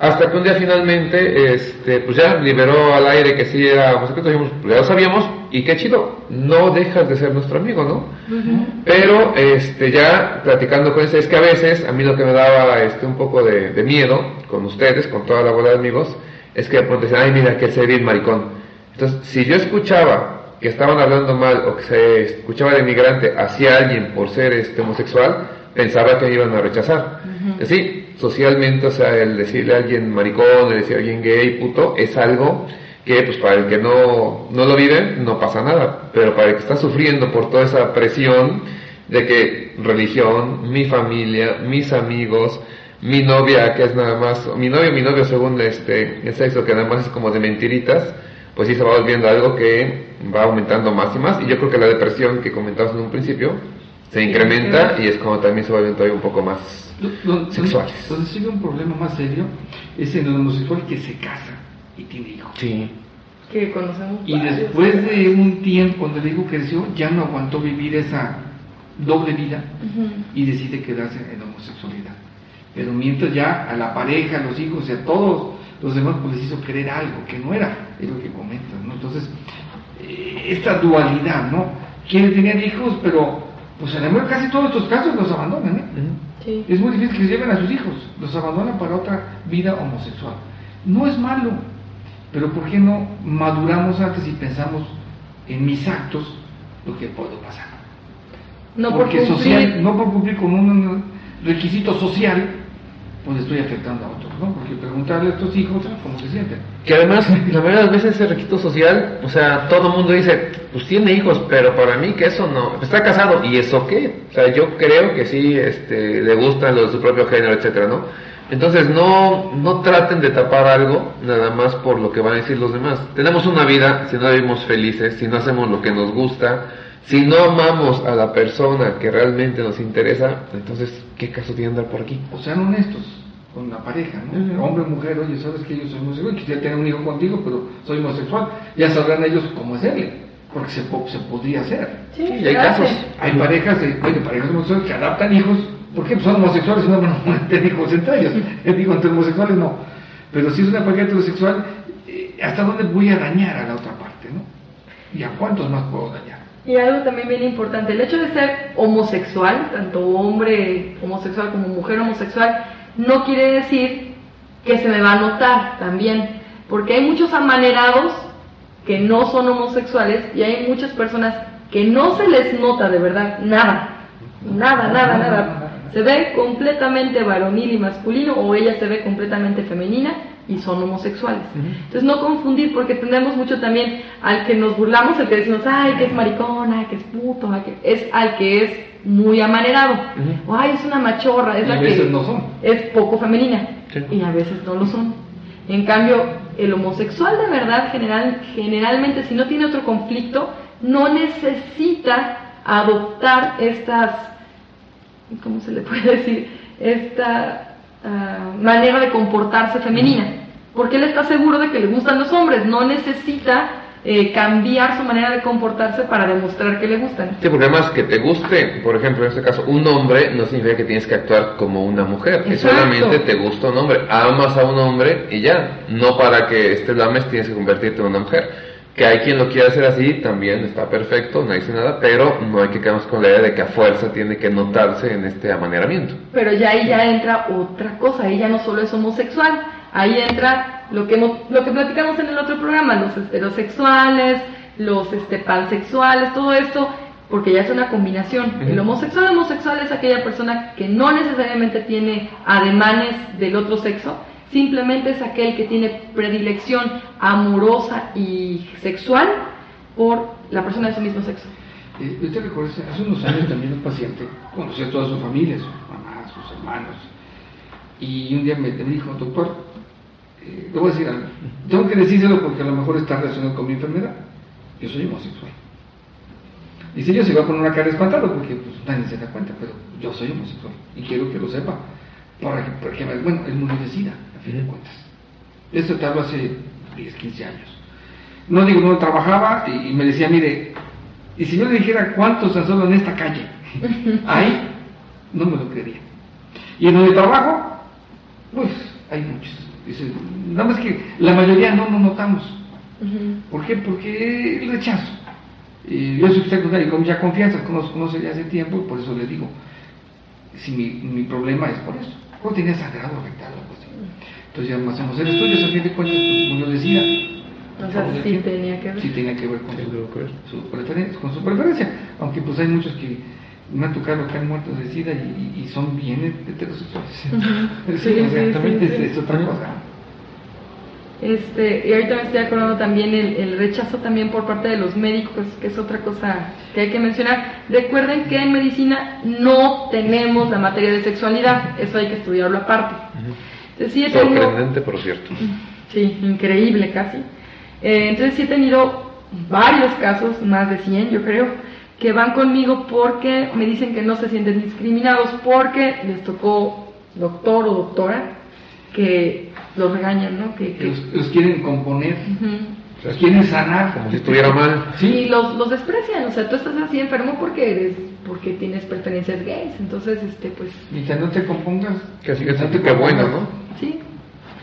A: Hasta que un día finalmente, este, pues ya liberó al aire que sí era homosexual, pues ya lo sabíamos, y qué chido, no dejas de ser nuestro amigo, ¿no? Pero, este, ya platicando con ese, es que a veces, a mí lo que me daba, este, un poco de, de miedo, con ustedes, con toda la bola de amigos, es que de pronto ay, mira, que se bien maricón. Entonces, si yo escuchaba que estaban hablando mal o que se escuchaba de migrante hacia alguien por ser este homosexual, pensaba que me iban a rechazar. Sí, socialmente, o sea, el decirle a alguien maricón, el decirle a alguien gay, puto, es algo que pues para el que no, no lo vive no pasa nada, pero para el que está sufriendo por toda esa presión de que religión, mi familia, mis amigos, mi novia, que es nada más, mi novio, mi novio según este, el sexo, que nada más es como de mentiritas, pues sí se va volviendo algo que va aumentando más y más. Y yo creo que la depresión que comentabas en un principio se incrementa y es como también se vuelven todavía un poco más sexuales.
C: Donde sigue un problema más serio es en el homosexual que se casa y tiene hijos.
A: Sí.
B: Que conocemos.
C: Y después de un tiempo, cuando el hijo creció, ya no aguantó vivir esa doble vida y decide quedarse en homosexualidad pero mientras ya a la pareja, a los hijos y a todos los demás pues les hizo creer algo que no era, es lo que comentan, ¿no? Entonces, eh, esta dualidad, ¿no? Quieren tener hijos, pero pues en el casi todos estos casos los abandonan, ¿eh?
B: Sí.
C: Es muy difícil que se lleven a sus hijos, los abandonan para otra vida homosexual. No es malo, pero ¿por qué no maduramos antes y pensamos en mis actos lo que puedo pasar?
B: No por
C: Porque
B: cumplir.
C: social, no por cumplir con un requisito social, pues estoy afectando a otros, ¿no? Porque preguntarle a estos hijos cómo se sienten.
A: Que además, la mayoría de las veces ese requisito social, o sea, todo el mundo dice, pues tiene hijos, pero para mí que eso no, está casado, ¿y eso qué? O sea, yo creo que sí, este, le gustan los de su propio género, etcétera, ¿no? Entonces no, no traten de tapar algo nada más por lo que van a decir los demás. Tenemos una vida, si no vivimos felices, si no hacemos lo que nos gusta, si no amamos a la persona que realmente nos interesa, entonces, ¿qué caso tiene andar por aquí?
C: O sean honestos con la pareja, ¿no? Hombre, mujer, oye, sabes que yo soy homosexual, quisiera tener un hijo contigo, pero soy homosexual. Ya sabrán ellos cómo hacerle, porque se, se podría hacer.
B: Sí,
A: y hay casos.
C: Hay parejas, de, oye, parejas homosexuales que adaptan hijos, porque pues son homosexuales y no van a tener hijos entre ellos. Digo, entre homosexuales no. Pero si es una pareja heterosexual, eh, ¿hasta dónde voy a dañar a la otra parte, no? ¿Y a cuántos más puedo dañar?
B: Y algo también bien importante, el hecho de ser homosexual, tanto hombre homosexual como mujer homosexual, no quiere decir que se me va a notar también, porque hay muchos amanerados que no son homosexuales y hay muchas personas que no se les nota de verdad nada, nada, nada, nada. Se ve completamente varonil y masculino o ella se ve completamente femenina y son homosexuales. Entonces no confundir porque tenemos mucho también al que nos burlamos, el que decimos, ay, que es maricón, ay, que es puto, ay, que es al que es muy amanerado, o ay, es una machorra, es
C: Y
B: la
C: a
B: que
C: veces no son.
B: es poco femenina
A: Sí.
B: y a veces no lo son. En cambio, el homosexual de verdad general, generalmente si no tiene otro conflicto, no necesita adoptar estas, ¿cómo se le puede decir? Esta ah, manera de comportarse femenina. Porque él está seguro de que le gustan los hombres, no necesita eh, cambiar su manera de comportarse para demostrar que le gustan.
A: Sí, porque además que te guste, por ejemplo, en este caso, un hombre no significa que tienes que actuar como una mujer. Que solamente te gusta un hombre. Amas a un hombre y ya. No para que este lo ames tienes que convertirte en una mujer. Que hay quien lo quiera hacer así, también está perfecto, no dice nada, pero no hay que quedarnos con la idea de que a fuerza tiene que notarse en este amaneramiento.
B: Pero ya ahí ya entra otra cosa, ahí ya no solo es homosexual, ahí entra lo que, hemos- lo que platicamos en el otro programa, los heterosexuales, los este, pansexuales, todo esto, porque ya es una combinación. El homosexual homosexual es aquella persona que no necesariamente tiene ademanes del otro sexo, simplemente es aquel que tiene predilección amorosa y sexual por la persona de su mismo sexo.
C: Eh, yo te recuerdo, hace unos años también un paciente conocía a toda su familia, su mamá, sus hermanos, y un día me, me dijo, doctor, eh, te voy a decir tengo que decírselo porque a lo mejor está relacionado con mi enfermedad, yo soy homosexual. Dice, yo se va a poner una cara espantada porque pues, nadie se da cuenta, pero yo soy homosexual y quiero que lo sepa, para que, porque, bueno, él murió de sida, fin de cuentas. Esto te hablo hace 10, 15 años. No digo, no trabajaba y, y me decía, mire, y si yo le dijera cuántos tan solo en esta calle, ahí, no me lo creería. Y en donde trabajo, pues hay muchos. Dice, nada más que la mayoría no nos notamos. ¿Por qué? Porque el rechazo. Y yo soy secundario con mucha confianza, conozco, conoce ya hace tiempo, y por eso le digo, si mi, mi problema es por eso. ¿Cómo tenía sangrado rectal o algo así? Entonces ya hacemos el estudio, a fin de cuentas, pues, murió de sida.
B: O sea, sí tenía que ver.
C: Sí tenía que ver con
A: Sí,
C: su, preferencia, con su preferencia. Aunque pues hay muchos que me han tocado que han muerto de sida y, y- son bien heterosexuales.
B: Ujú.
C: Sí, o sea,
B: sí,
C: también
B: sí,
C: es,
B: sí.
C: es otra cosa.
B: Este, y ahorita me estoy acordando también el, el rechazo también por parte de los médicos, que es otra cosa que hay que mencionar. Recuerden que en medicina no tenemos la materia de sexualidad, eso hay que estudiarlo aparte. Sí he tenido-
A: Sorprendente, por cierto.
B: Sí, increíble casi. Eh, entonces sí he tenido varios casos, más de 100 yo creo, que van conmigo porque me dicen que no se sienten discriminados porque les tocó doctor o doctora que los regañan, ¿no? Que, que-
C: Los, los quieren componer,
B: Ujú.
C: los quieren sanar.
A: Como si estuviera mal.
B: Y
C: Sí,
B: los, los desprecian, o sea, tú estás así enfermo porque eres, porque tienes preferencias gays, entonces, este, pues,
C: mientras no te compongas.
A: Que así que
C: te
A: que bueno, ¿no?
B: sí.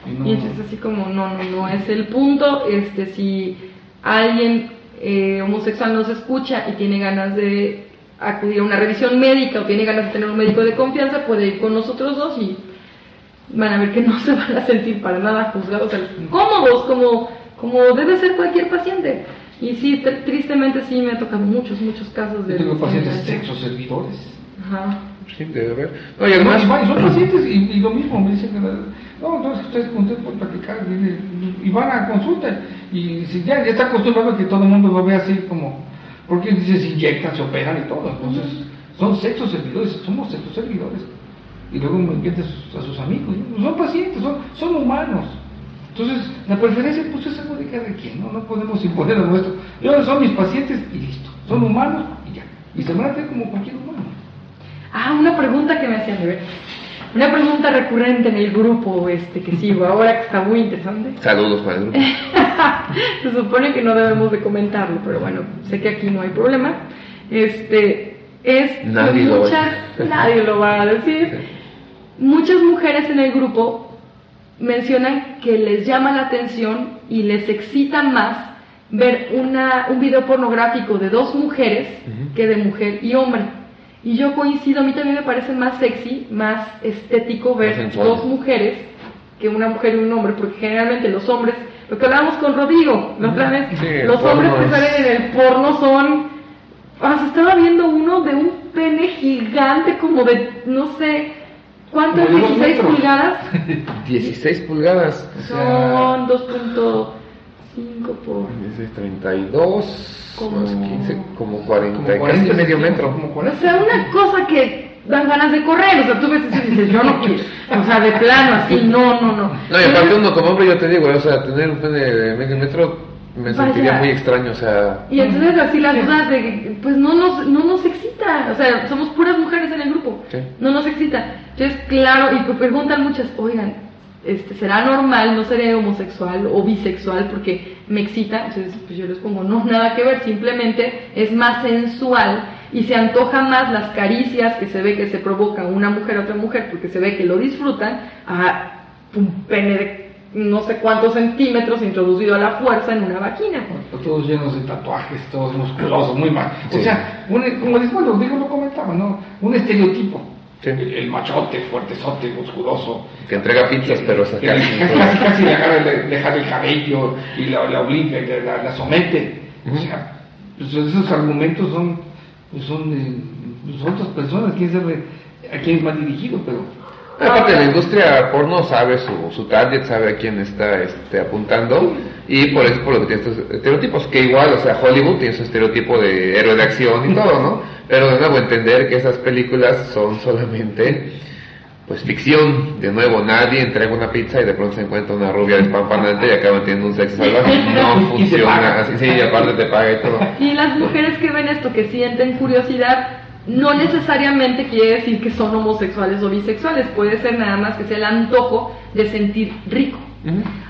B: Y, entonces así como, no, no, no es el punto, este, si alguien eh, homosexual nos escucha y tiene ganas de acudir a una revisión médica o tiene ganas de tener un médico de confianza, puede ir con nosotros dos y van a ver que no se van a sentir para nada juzgados, cómodos, como, como debe ser cualquier paciente. Y sí, tristemente sí me ha tocado muchos, muchos casos de...
C: tengo pacientes sexo servidores.
A: Ajá. Sí, debe haber.
C: No, y además... son pacientes y, lo mismo, me dicen, no, entonces ustedes ustedes pueden practicar y, van a consulta y si ya, ya está acostumbrado a que todo el mundo lo vea así como, porque dice, se inyectan, se operan y todo, entonces son sexos servidores, somos sexos servidores. Y luego me a sus, a sus amigos, son pacientes, son, son humanos. Entonces, la preferencia pues es algo de cada quien, ¿no? No podemos imponer lo nuestro. Yo son mis pacientes y listo. Son humanos y ya. Y se van a hacer como cualquier humano.
B: Ah, una pregunta que me hacían de ver. Una pregunta recurrente en el grupo este que sigo ahora que está muy interesante.
A: Saludos para el grupo.
B: se supone que no debemos de comentarlo, pero bueno, sé que aquí no hay problema. Este es
A: nadie muchas,
B: lo nadie lo va a decir. Muchas mujeres en el grupo mencionan que les llama la atención y les excita más ver una, un video pornográfico de dos mujeres que de mujer y hombre. Y yo coincido, a mí también me parece más sexy, más estético ver dos mujeres que una mujer y un hombre, porque generalmente los hombres, lo que hablábamos con Rodrigo la otra vez, los hombres que salen en el porno son, ah, se estaba viendo uno de un pene gigante como de, no sé, ¿Cuánto es 16 pulgadas?
A: 16 pulgadas.
B: Son 2.5 por...
A: 32 como... más 15, como 40, como 40 casi medio metro. Como
B: 40. O sea, una cosa que dan ganas de correr, o sea, tú ves y dices, yo no quiero, o sea, de plano, así, no, no, no.
A: No, y aparte uno como hombre, yo te digo, o sea, tener un pene de medio metro me sentiría muy extraño, o sea...
B: Y entonces así las dudas de que, pues no nos, no nos excita, o sea, somos puras mujeres en el grupo, no nos excita. Entonces, claro, y preguntan muchas, oigan, este, ¿será normal, no seré homosexual o bisexual porque me excita? Entonces, pues yo les pongo, no, nada que ver, simplemente es más sensual y se antoja más las caricias que se ve que se provocan una mujer a otra mujer porque se ve que lo disfrutan a un pene de no sé cuántos centímetros introducido a la fuerza en una vaquina.
C: Todos llenos de tatuajes, todos musculosos, muy mal. O sea, un, como les bueno, digo, lo comentaba, ¿no? Un estereotipo. El, machote, fuertezote, musculoso.
A: Que entrega pizzas, pero se
C: casi, casi, casi le agarra dejar el cabello y la, la obliga y la, la, somete. O sea, pues esos argumentos son, pues son de pues otras personas, quién sabe a quién es más dirigido, pero
A: Aparte, la industria porno sabe su, su target, sabe a quién está este, apuntando y por eso por lo que tiene estos estereotipos, que igual, o sea, Hollywood tiene su estereotipo de héroe de acción y todo, ¿no? Pero de nuevo entender que esas películas son solamente pues ficción, de nuevo, nadie entrega una pizza y de pronto se encuentra una rubia despampanante y acaba teniendo un sexo salvaje. No funciona así, sí, y aparte te paga y todo.
B: Y las mujeres que ven esto, que sienten curiosidad, no necesariamente quiere decir que son homosexuales o bisexuales, puede ser nada más que sea el antojo de sentir rico.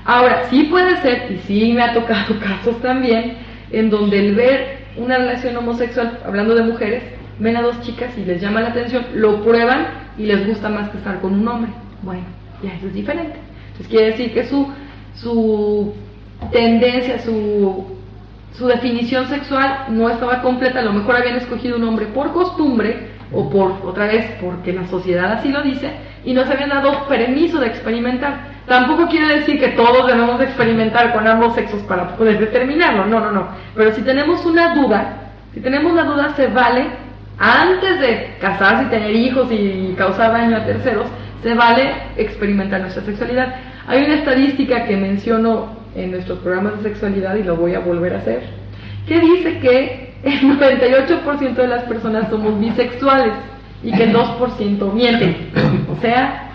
B: Ahora, sí puede ser, y sí me ha tocado casos también, en donde el ver una relación homosexual, hablando de mujeres, ven a dos chicas y les llama la atención, lo prueban y les gusta más que estar con un hombre. Bueno, ya eso es diferente. Entonces quiere decir que su, su tendencia, su su definición sexual no estaba completa, a lo mejor habían escogido un hombre por costumbre o por otra vez porque la sociedad así lo dice y no se habían dado permiso de experimentar. Tampoco quiere decir que todos debemos experimentar con ambos sexos para poder determinarlo, no, no, no. Pero si tenemos una duda, si tenemos la duda se vale antes de casarse y tener hijos y causar daño a terceros, se vale experimentar nuestra sexualidad. Hay una estadística que menciono en nuestros programas de sexualidad y lo voy a volver a hacer, que dice que el 98% de las personas somos bisexuales y que el 2% mienten. O sea,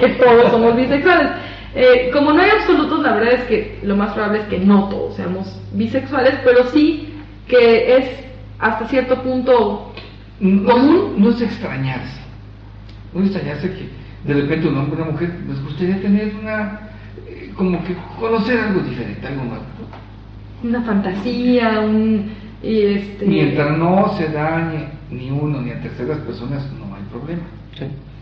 B: que todos somos bisexuales. Eh, como no hay absolutos, la verdad es que lo más probable es que no todos seamos bisexuales, pero sí que es hasta cierto punto común.
C: No, es extrañarse. No es extrañarse que de repente un hombre o una mujer les gustaría tener una como que conocer algo diferente, algo nuevo.
B: Una fantasía, un... este...
C: Mientras no se dañe ni uno ni a terceras personas, no hay problema.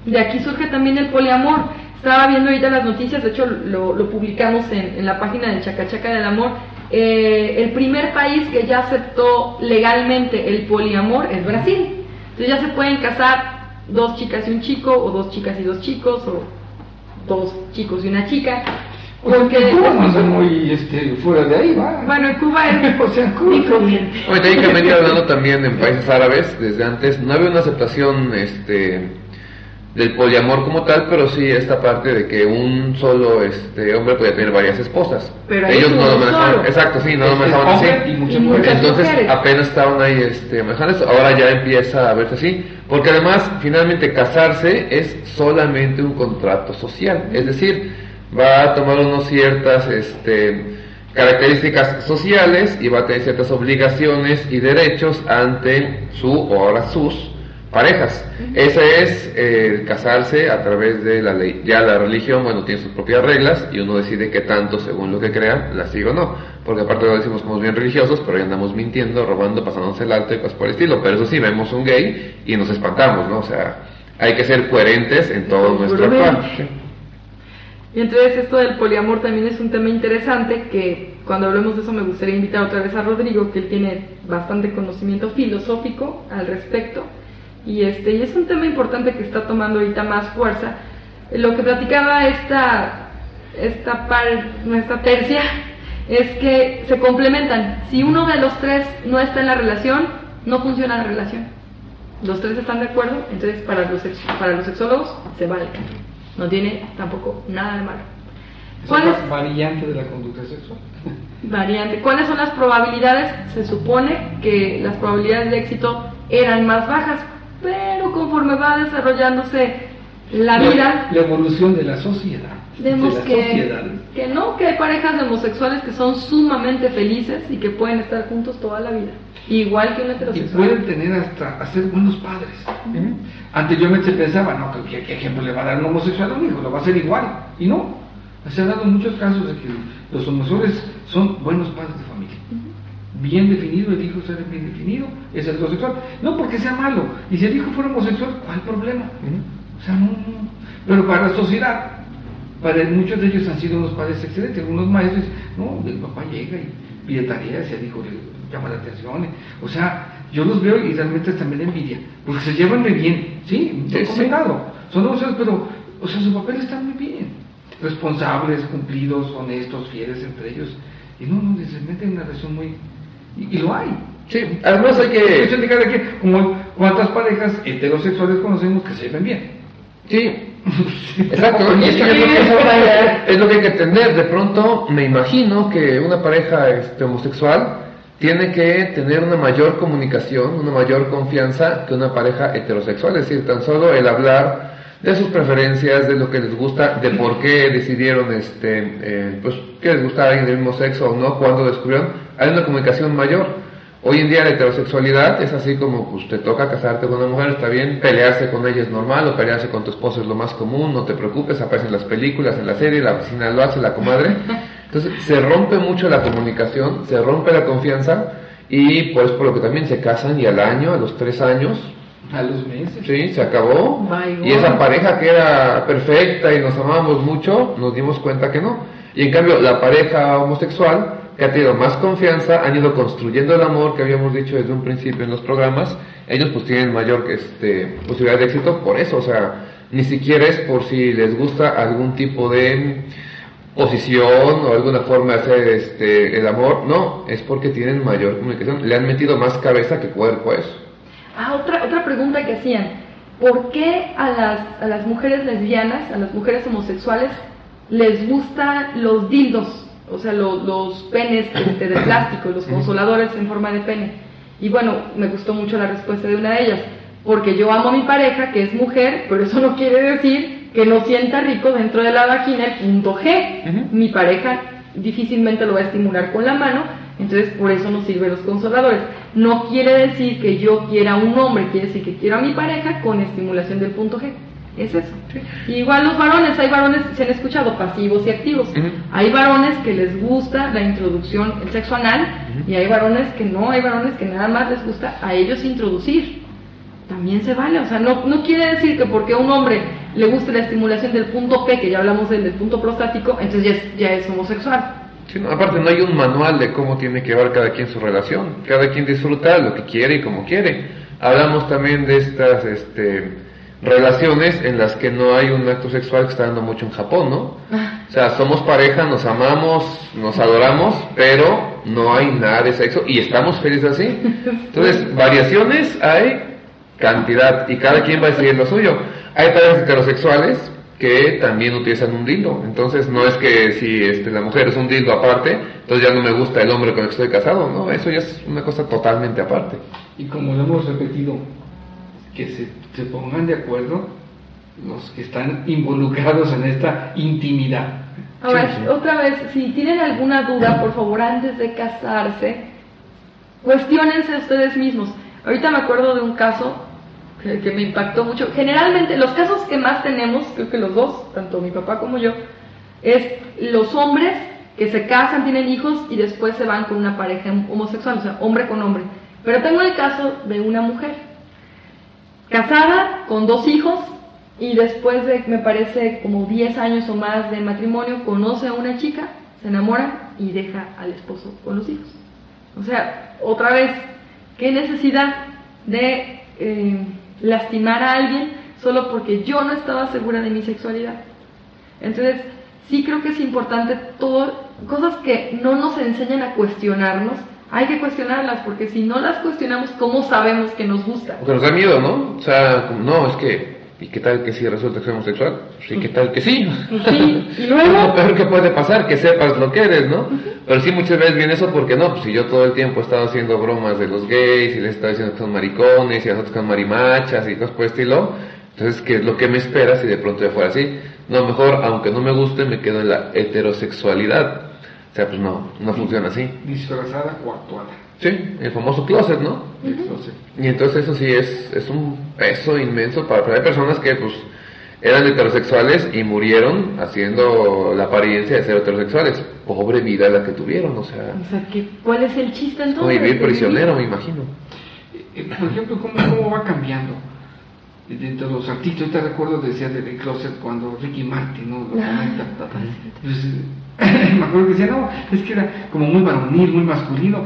B: De aquí surge también el poliamor. Estaba viendo ahorita las noticias, de hecho lo, lo publicamos en, en, la página del Chacachaca del Amor. Eh, el primer país que ya aceptó legalmente el poliamor es Brasil. Entonces ya se pueden casar dos chicas y un chico, o dos chicas y dos chicos, o dos chicos y una chica.
C: Porque Cuba no son muy este, fuera de ahí, ¿va?
B: Bueno, en Cuba es
C: o sea, Cuba
A: Oye, que hablando también en países árabes, desde antes, no había una aceptación este, del poliamor como tal, pero sí esta parte de que un solo este hombre podía tener varias esposas.
B: Pero
A: Ellos no lo manejaban,
B: solo.
A: exacto, sí, no lo
C: Este,
A: manejaban así.
C: y muchas
B: Y muchas
C: mujeres.
A: Entonces
B: mujeres.
A: apenas estaban ahí este, manejando eso, ahora ya empieza a verse así, porque además finalmente casarse es solamente un contrato social, es decir, va a tomar unas ciertas este, características sociales y va a tener ciertas obligaciones y derechos ante su o ahora sus parejas. Ese es eh, el casarse a través de la ley. Ya la religión, bueno, tiene sus propias reglas y uno decide qué tanto, según lo que crea, la sigue o no. Porque aparte lo decimos como bien religiosos, pero ya andamos mintiendo, robando, pasándonos el alto y cosas por el estilo. Pero eso sí, vemos un gay y nos espantamos, ¿no? O sea, hay que ser coherentes en todo nuestro actuar.
B: Y entonces esto del poliamor también es un tema interesante que cuando hablemos de eso me gustaría invitar otra vez a Rodrigo, que él tiene bastante conocimiento filosófico al respecto. Y, este, y es un tema importante que está tomando ahorita más fuerza. Lo que platicaba esta, esta, par, esta tercia es que se complementan. Si uno de los tres no está en la relación, no funciona la relación. Los tres están de acuerdo, entonces para los, para los sexólogos se vale. No tiene tampoco nada de malo. ¿Cuál
C: Esa
B: es
C: variante de la conducta sexual.
B: variante? ¿Cuáles son las probabilidades? Se supone que las probabilidades de éxito eran más bajas, pero conforme va desarrollándose la vida,
C: La evolución de la sociedad.
B: vemos
C: de la
B: que,
C: sociedad.
B: que no, que hay parejas de homosexuales que son sumamente felices y que pueden estar juntos toda la vida, igual que un
C: Y
B: heterosexual.
C: pueden tener hasta, hacer buenos padres. Anteriormente se pensaba, no, que- que- ¿qué ejemplo le va a dar un homosexual a un hijo? Lo va a hacer igual. Y no. Se ha dado muchos casos de que los homosexuales son buenos padres de familia. Bien definido, el hijo será bien definido, es heterosexual. No porque sea malo. Y si el hijo fuera homosexual, ¿cuál problema? O sea, no, no. Pero para la sociedad, para muchos de ellos han sido unos padres excelentes. Algunos maestros, no, el papá llega y pide tareas y al hijo le llama la atención. O sea, yo los veo y realmente da envidia, porque se llevan muy bien, sí, comentado. Son homosexuales, pero, o sea, su papel está muy bien. Responsables, cumplidos, honestos, fieles entre ellos. Y no, no, se meten en una relación muy... Y, y lo hay.
A: Sí, además hay que...
C: de cada quien, como cuántas parejas heterosexuales conocemos que se llevan bien.
A: Sí, Exacto, y es es lo que hay que entender. De pronto, me imagino que una pareja este, homosexual tiene que tener una mayor comunicación, una mayor confianza que una pareja heterosexual. Es decir, tan solo el hablar de sus preferencias, de lo que les gusta, de por qué decidieron, este, eh, pues, que les gusta a alguien del mismo sexo o no, cuando descubrieron, hay una comunicación mayor. Hoy en día la heterosexualidad es así como pues te toca casarte con una mujer, está bien, pelearse con ella es normal, o pelearse con tu esposo es lo más común, no te preocupes, aparecen las películas, en la serie, la vecina lo hace, la comadre. Entonces se rompe mucho la comunicación, se rompe la confianza y pues por lo que también se casan y al año, a los tres años,
C: A los meses.
A: sí, se acabó. Y esa pareja que era perfecta y nos amábamos mucho, nos dimos cuenta que no. Y en cambio, la pareja homosexual, que ha tenido más confianza, han ido construyendo el amor que habíamos dicho desde un principio en los programas, ellos pues tienen mayor este, posibilidad de éxito por eso, o sea, ni siquiera es por si les gusta algún tipo de posición o alguna forma de hacer este, el amor, no, es porque tienen mayor comunicación, le han metido más cabeza que cuerpo a eso.
B: Ah, otra, otra pregunta que hacían. ¿Por qué a las, a las mujeres lesbianas, a las mujeres homosexuales, les gustan los dildos? O sea, lo- los penes este, de plástico, los consoladores en forma de pene. Y bueno, me gustó mucho la respuesta de una de ellas. Porque yo amo a mi pareja, que es mujer, pero eso no quiere decir que no sienta rico dentro de la vagina el punto G. Mi pareja difícilmente lo va a estimular con la mano, entonces por eso nos sirven los consoladores. No quiere decir que yo quiera a un hombre, quiere decir que quiero a mi pareja con estimulación del punto G. Es eso. Igual los varones, hay varones, se han escuchado pasivos y activos. Hay varones que les gusta la introducción, el sexo anal, y hay varones que no, hay varones que nada más les gusta a ellos introducir. También se vale, o sea, no, no quiere decir que porque un hombre le guste la estimulación del punto P, que ya hablamos del, del punto prostático, entonces ya es, ya es homosexual.
A: Sí, no, aparte no hay un manual de cómo tiene que llevar cada quien su relación. Cada quien disfruta lo que quiere y como quiere. Hablamos también de estas este, relaciones en las que no hay un acto sexual que está dando mucho en Japón, ¿no? O sea, somos pareja, nos amamos, nos adoramos, pero no hay nada de sexo y estamos felices así. Entonces, variaciones hay cantidad y cada quien va a decidir lo suyo. Hay parejas heterosexuales que también utilizan un dildo. Entonces no es que si este, la mujer es un dildo aparte, entonces ya no me gusta el hombre con el que estoy casado, no, eso ya es una cosa totalmente aparte.
C: Y como lo hemos repetido, que se, se pongan de acuerdo los que están involucrados en esta intimidad.
B: Ahora,
A: Sí, sí.
B: otra vez, si tienen alguna duda, por favor, antes de casarse, cuestionense ustedes mismos. Ahorita me acuerdo de un caso que, me impactó mucho. Generalmente, los casos que más tenemos, creo que los dos, tanto mi papá como yo, es los hombres que se casan, tienen hijos y después se van con una pareja homosexual, o sea, hombre con hombre. Pero tengo el caso de una mujer casada con dos hijos y después de, me parece, como 10 años o más de matrimonio, conoce a una chica, se enamora y deja al esposo con los hijos. O sea, otra vez, ¿qué necesidad de eh, lastimar a alguien solo porque yo no estaba segura de mi sexualidad? Entonces, sí creo que es importante todo, cosas que no nos enseñan a cuestionarnos, hay que cuestionarlas, porque si no las cuestionamos, ¿cómo sabemos que nos gusta?
A: Porque nos da miedo, ¿no? O sea, no, es que, ¿y qué tal que si resulta que soy homosexual? Sí, ¿qué tal que sí?
B: Pues sí, y
A: Es lo
B: luego,
A: peor que puede pasar, que sepas lo que eres, ¿no? Pero sí muchas veces viene eso porque no, pues si yo todo el tiempo he estado haciendo bromas de los gays y les he estado diciendo que son maricones y a nosotros que son marimachas y cosas por el estilo, entonces, ¿qué es lo que me espera si de pronto ya fuera así? No, mejor, aunque no me guste, me quedo en la heterosexualidad. O sea, pues no, no funciona así.
C: Disfrazada o actuada.
A: Sí, el famoso closet, ¿no? Y entonces eso sí es, es un peso inmenso para, hay personas que pues eran heterosexuales y murieron haciendo la apariencia de ser heterosexuales. Pobre vida la que tuvieron, o sea,
B: o sea, ¿qué- ¿cuál es el chiste entonces?
A: vivir prisionero, me imagino.
C: eh, por ejemplo, ¿cómo, cómo va cambiando? De, de los artistas, ahorita recuerdo, decía de The Closet cuando Ricky Martin, ¿no? Lo
B: Ah,
C: comenta.
B: papá.
C: Eh, me acuerdo que decía, no, es que era como muy varonil, muy masculino,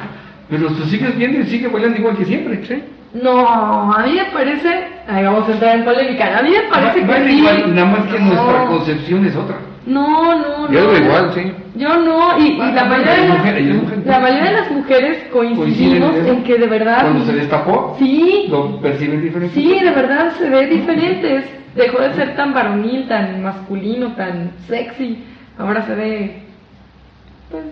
C: pero tú sigues viendo y sigue bailando igual que siempre. ¿sí?
B: No, a mí me parece, ahí vamos a entrar en polémica, a mí me parece
C: Ba-
B: que sí.
C: igual, nada más que
B: no,
C: nuestra concepción es otra.
B: No, no, no.
A: Yo digo igual, sí.
B: Yo no, y, y la mayoría de
C: las mujeres,
B: la mayoría de las mujeres coincidimos
C: en
B: en que de verdad,
C: Cuando se destapó,
B: sí,
C: lo perciben diferente.
B: sí, de verdad se ve diferente, dejó de ser tan varonil, tan masculino, tan sexy, ahora se ve, pues,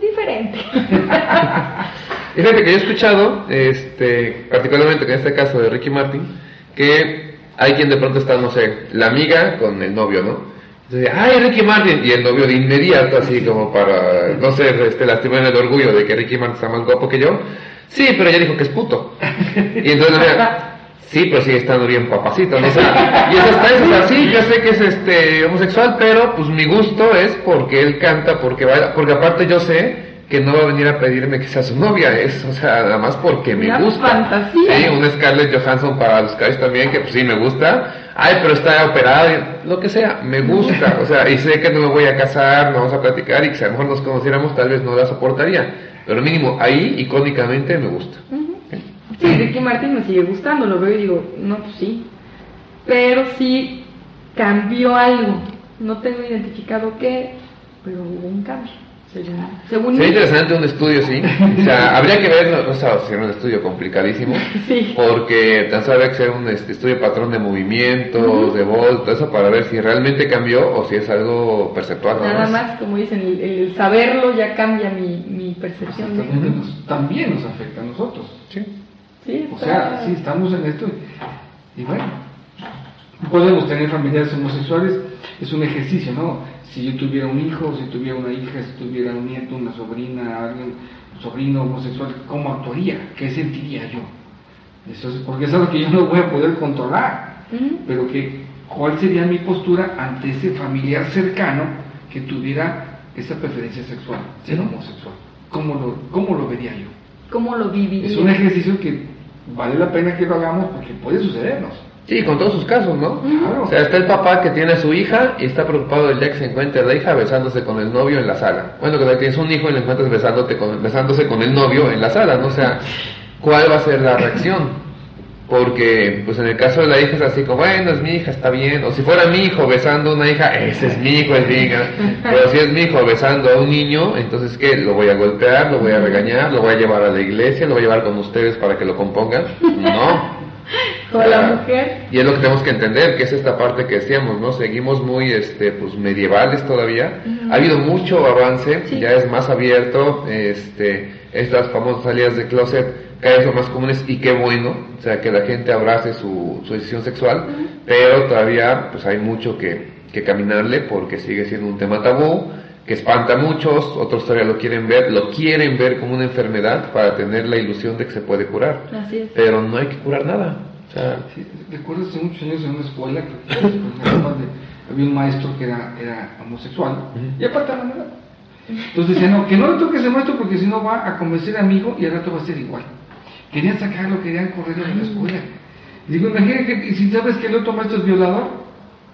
B: diferente.
A: Fíjate que yo he escuchado, este, particularmente en este caso de Ricky Martin, que hay quien de pronto está, no sé, la amiga con el novio, ¿no? Entonces, ay, Ricky Martin, y el novio de inmediato, así como para, no sé, este, lastimar el orgullo de que Ricky Martin está más guapo que yo. Sí, pero ella dijo que es puto. Y entonces, sí, pero sigue estando bien papacito, ¿no? O sea, y es hasta eso, o sea, sí, yo sé que es este homosexual, pero pues mi gusto es porque él canta, porque baila, porque aparte yo sé que no va a venir a pedirme que sea su novia, es, o sea, nada más porque me
B: Una
A: gusta.
B: fantasía.
A: Sí, un Scarlett Johansson para los guys también, que pues sí me gusta. Ay, pero está operada, lo que sea, me gusta. O sea, y sé que no me voy a casar, no vamos a platicar y que si a lo mejor nos conociéramos tal vez no la soportaría. Pero mínimo, ahí icónicamente me gusta.
B: Sí, Ricky Martin me sigue gustando, lo veo y digo, no, pues sí. Pero sí cambió algo. No tengo identificado qué, pero hubo un cambio. Según, según
A: Sería
B: mí.
A: interesante un estudio, sí. O sea, habría que ver, no, no sé si era un estudio complicadísimo,
B: Sí.
A: porque tan solo habría que hacer un este, estudio de patrón de movimientos, de voz, todo eso, para ver si realmente cambió o si es algo perceptual. nada
B: Nada más, como dicen, el, el saberlo ya cambia mi, mi percepción. de-
C: También nos, también nos afecta a nosotros.
A: Sí.
B: Sí,
C: O sea, sí, estamos en esto. Y bueno, podemos tener familiares homosexuales, es un ejercicio, ¿no? Si yo tuviera un hijo, si tuviera una hija, si tuviera un nieto, una sobrina, alguien, un sobrino homosexual, ¿cómo actuaría? ¿Qué sentiría yo? Eso es, porque es algo que yo no voy a poder controlar, pero que, ¿cuál sería mi postura ante ese familiar cercano que tuviera esa preferencia sexual, ser homosexual? ¿Cómo lo, cómo lo vería yo?
B: ¿Cómo lo viviría?
C: Es un ejercicio que vale la pena que lo hagamos porque puede sucedernos.
A: Sí, con todos sus casos, ¿no?
C: Claro.
A: O sea, está el papá que tiene a su hija y está preocupado del día que se encuentre la hija besándose con el novio en la sala. Bueno, que tienes un hijo y le encuentras besándote con, besándose con el novio en la sala, ¿no? O sea, ¿cuál va a ser la reacción? Porque, pues en el caso de la hija es así como, bueno, es mi hija, está bien. O si fuera mi hijo besando a una hija, ese es mi hijo, es mi hija. Pero si es mi hijo besando a un niño, entonces ¿qué? ¿Lo voy a golpear? ¿Lo voy a regañar? ¿Lo voy a llevar a la iglesia? ¿Lo voy a llevar con ustedes para que lo compongan? No.
B: O la mujer.
A: Y es lo que tenemos que entender, que es esta parte que decíamos, ¿no? Seguimos muy, este, pues, medievales todavía. Ha habido mucho avance,
B: Sí.
A: ya es más abierto, este, estas famosas salidas de closet cada vez son más comunes y qué bueno, o sea, que la gente abrace su, su decisión sexual, pero todavía, pues, hay mucho que, que caminarle porque sigue siendo un tema tabú, que espanta a muchos, otros todavía lo quieren ver, lo quieren ver como una enfermedad para tener la ilusión de que se puede curar.
B: Así es.
A: Pero no hay que curar nada. O sea,
C: Sí, recuerdo hace muchos años en una escuela que había un maestro que era, era homosexual y aparte menor. Entonces decía, no, que no le toque ese maestro porque si no va a convencer a mi hijo y al rato va a ser igual. Querían sacarlo, querían correrlo de la escuela. Digo, imagínate que y si sabes que el otro maestro es violador,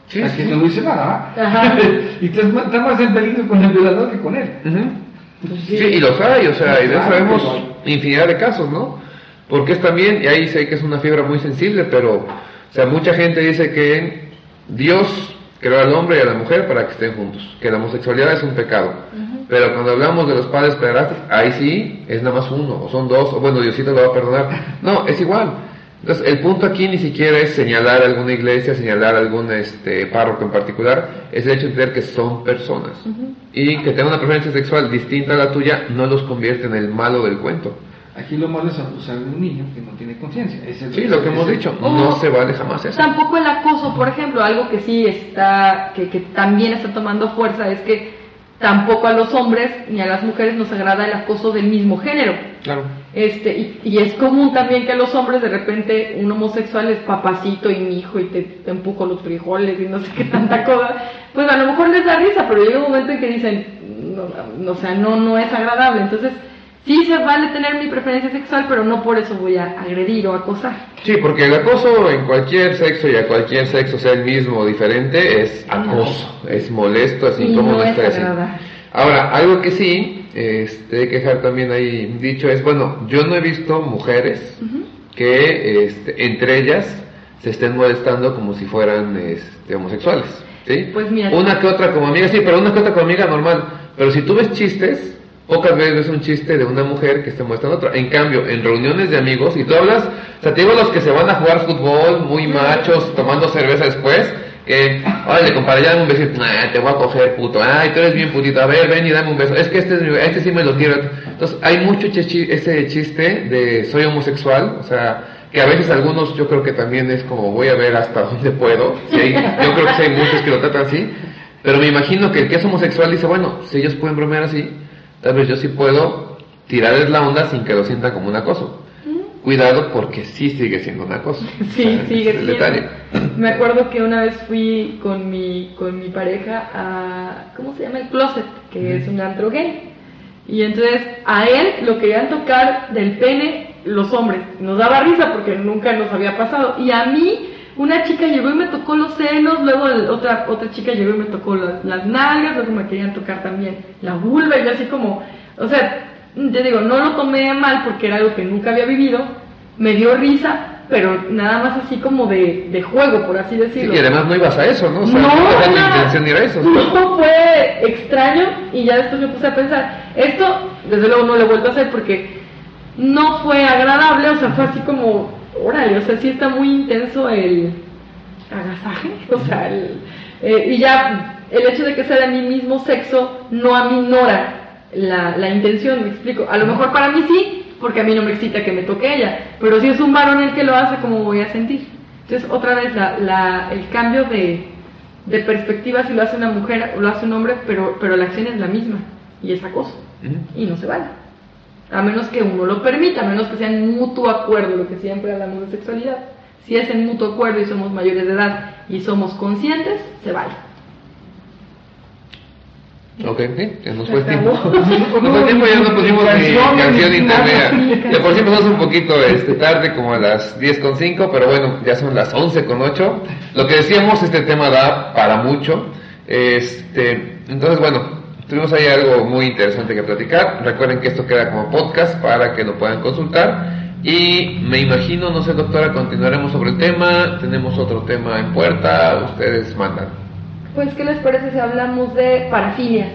A: Sí,
C: a
A: sí.
C: no dice nada, ¿ah? Y te está más en peligro con el violador que con él.
A: Ujú. Sí, y los hay, o sea, y de eso vemos
C: lo
A: infinidad de casos, ¿no? Porque es también, y ahí sé que es una fibra muy sensible, pero, o sea, mucha gente dice que Dios creó al hombre y a la mujer para que estén juntos, que la homosexualidad es un pecado. Pero cuando hablamos de los padres pederastas, ahí sí es nada más uno, o son dos, o bueno, Diosito lo va a perdonar. No, es igual. Entonces, el punto aquí ni siquiera es señalar alguna iglesia, señalar algún este, párroco en particular, es el hecho de entender que son personas. Y que tengan una preferencia sexual distinta a la tuya no los convierte en el malo del cuento.
C: Aquí lo malo es abusar de un niño que no tiene conciencia.
A: Sí, lo que hemos dicho, no se vale jamás eso.
B: Tampoco el acoso, por ejemplo, algo que sí está, que, que también está tomando fuerza es que tampoco a los hombres ni a las mujeres nos agrada el acoso del mismo género.
A: Claro.
B: Este, y, y es común también que los hombres de repente un homosexual es papacito y mi hijo y te, te empujo los frijoles y no sé qué tanta cosa. Pues a lo mejor les da risa, pero llega un momento en que dicen, no, no, o sea, no, no es agradable. Entonces, sí se vale tener mi preferencia sexual, pero no por eso voy a agredir o acosar.
A: Sí, porque el acoso en cualquier sexo y a cualquier sexo, sea el mismo o diferente, es acoso, es molesto, es incómodo
B: no es
A: estar. Ahora, algo que sí, este, que dejar también ahí dicho es, bueno, yo no he visto mujeres que este, entre ellas se estén molestando como si fueran este, homosexuales, ¿sí?
B: Pues mira-
A: una que otra como amiga, sí, pero una que otra como amiga normal. Pero si tú ves chistes, pocas veces un chiste de una mujer que esté molestando a otra. En cambio, en reuniones de amigos, y tú hablas, o sea, te digo los que se van a jugar fútbol, muy machos, tomando cerveza después, que, órale, compadre, ya dame un besito, nah, te voy a coger, puto, ay, tú eres bien putito, a ver, ven y dame un beso, es que este, este sí me lo quiero. Entonces, hay mucho ese chiste de soy homosexual, o sea, que a veces algunos yo creo que también es como voy a ver hasta dónde puedo, yo creo que sí hay muchos que lo tratan así, pero me imagino que el que es homosexual dice, bueno, si ellos pueden bromear así, tal vez yo sí puedo tirarles la onda sin que lo sientan como un acoso. Cuidado porque sí sigue siendo un acoso.
B: Sí,
A: sea,
B: sigue
A: es el
B: siendo.
A: detalle.
B: Me acuerdo que una vez fui con mi, con mi pareja a, ¿cómo se llama? El Closet, que es un antro gay. Y entonces a él lo querían tocar del pene los hombres. Nos daba risa porque nunca nos había pasado. Y a mí una chica llegó y me tocó los senos, luego otra, otra chica llegó y me tocó las, las nalgas, luego me querían tocar también la vulva y yo así como, o sea, te digo, no lo tomé mal porque era algo que nunca había vivido, me dio risa, pero nada más así como de, de juego, por así
A: Sí,
B: decirlo.
A: y además no ibas a eso, ¿no? O sea,
B: No,
A: no era
B: nada.
A: intención ir a eso.
B: No, fue extraño y ya después me puse a pensar, esto desde luego no lo he vuelto a hacer porque no fue agradable, o sea, fue así como, órale, o sea, sí está muy intenso el agasaje, o sea, el- eh, y ya el hecho de que sea de mi mismo sexo no aminora la, la intención, me explico. A lo mejor para mí sí, porque a mí no me excita que me toque ella, pero si es un varón el que lo hace, ¿cómo voy a sentir? Entonces, otra vez, la, la, el cambio de, de perspectiva si lo hace una mujer o lo hace un hombre, pero, pero la acción es la misma y es acoso
A: Ujú.
B: y no se vale. A menos que uno lo permita, a menos que sea en mutuo acuerdo, lo que siempre hablamos de sexualidad. Si es en mutuo acuerdo y somos mayores de edad y somos conscientes, se vale.
A: Ok, sí, ya nos fue tiempo. Nos fue tiempo, ya no pusimos ni
C: Canción,
A: intermedia. De por sí empezamos un poquito este, tarde, como a las 10 con 5, pero bueno, ya son las 11 con 8. Lo que decíamos, este tema da para mucho. Este, entonces, bueno, tuvimos ahí algo muy interesante que platicar. Recuerden que esto queda como podcast para que lo puedan consultar. Y me imagino, no sé, doctora, continuaremos sobre el tema. Tenemos otro tema en puerta. Ustedes mandan.
B: Pues, ¿qué les parece si hablamos de parafilias?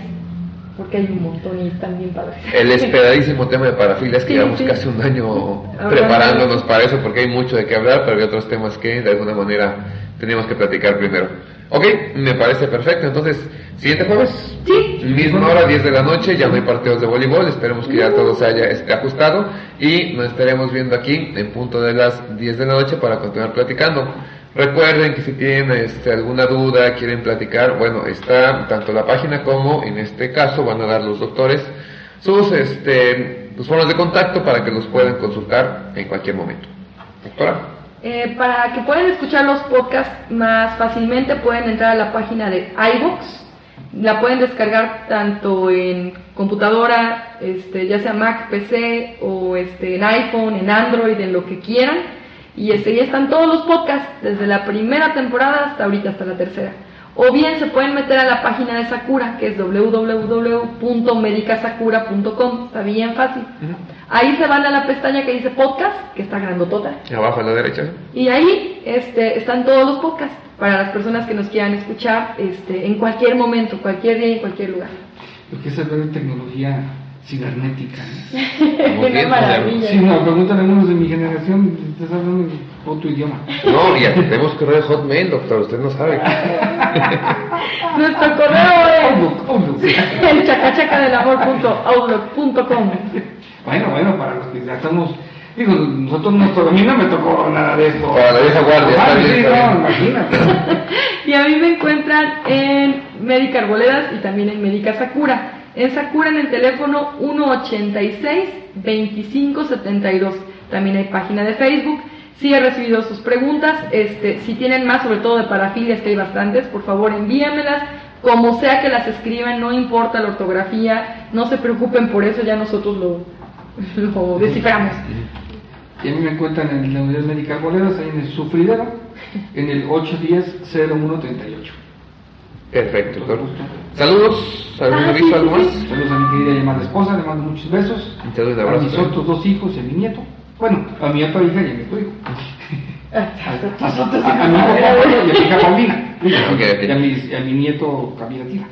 B: Porque hay un montón y están bien padres.
A: El esperadísimo tema de parafilias que
B: Sí,
A: llevamos
B: sí.
A: casi un año preparándonos para eso porque hay mucho de qué hablar, pero hay otros temas que de alguna manera teníamos que platicar primero. Ok, me parece perfecto. Entonces, siguiente jueves,
B: Sí.
A: misma hora, 10 de la noche, ya no hay partidos de voleibol, esperemos que ya todo se haya esté ajustado y nos estaremos viendo aquí en punto de las 10 de la noche para continuar platicando. Recuerden que si tienen este, alguna duda, quieren platicar, bueno, está tanto la página como en este caso van a dar los doctores sus este, sus formas de contacto para que los puedan consultar en cualquier momento. Doctora.
B: Eh, para que puedan escuchar los podcasts más fácilmente pueden entrar a la página de iVoox. La pueden descargar tanto en computadora, este, ya sea Mac, PC o este, en iPhone, en Android, en lo que quieran. Y este, ya están todos los podcasts desde la primera temporada hasta ahorita, hasta la tercera. O bien se pueden meter a la página de Sakura, que es www.medicasakura.com. Está bien fácil. Ahí se van a la pestaña que dice podcast, que está grandotota.
A: Abajo a la derecha.
B: Y ahí este, están todos los podcasts para las personas que nos quieran escuchar este, en cualquier momento, cualquier día y en cualquier lugar.
C: Lo que es hablar de tecnología cibernética. ¿no?
B: Una
A: bien,
B: maravilla.
C: Sí, no, preguntan a algunos de mi generación, estás hablando otro idioma.
A: No, ya tenemos correo de Hotmail, doctor, usted no sabe.
B: Nuestro correo es
C: Outlook, Outlook.
B: el chacachacadelamor.outlook.com.
C: Bueno, bueno, para los que ya estamos. Digo, nosotros no, a mí no me tocó nada de esto.
A: Para la vieja guardia, está
C: Ah,
A: bien,
C: sí, no, imagínate.
B: Y a mí me encuentran en Médica Arboledas y también en Médica Sakura. En Sakura en el teléfono 186-2572. También hay página de Facebook. Sí he recibido sus preguntas. Este, si tienen más, sobre todo de parafilias, que hay bastantes, por favor envíamelas. Como sea que las escriban, no importa la ortografía, no se preocupen por eso, ya nosotros lo, lo desciframos.
C: Y a mí me encuentran en la unidad médica Arboledas, ahí en el sufridero, en el 810-0138.
A: Perfecto, doctor. Saludos, ¿algún
B: Ah,
A: aviso,
B: sí,
A: algo
B: sí,
A: más?
C: Saludos a mi querida llamada esposa, le mando muchos besos.
A: Te doy un
C: a
A: abrazo
C: mis
A: también.
C: otros dos hijos y a mi nieto. Bueno, a mi otra hija y a mi otro hijo. A, mi hijo Pablo y a mi hija Paulina. Y, y a mi nieto Camila Tira.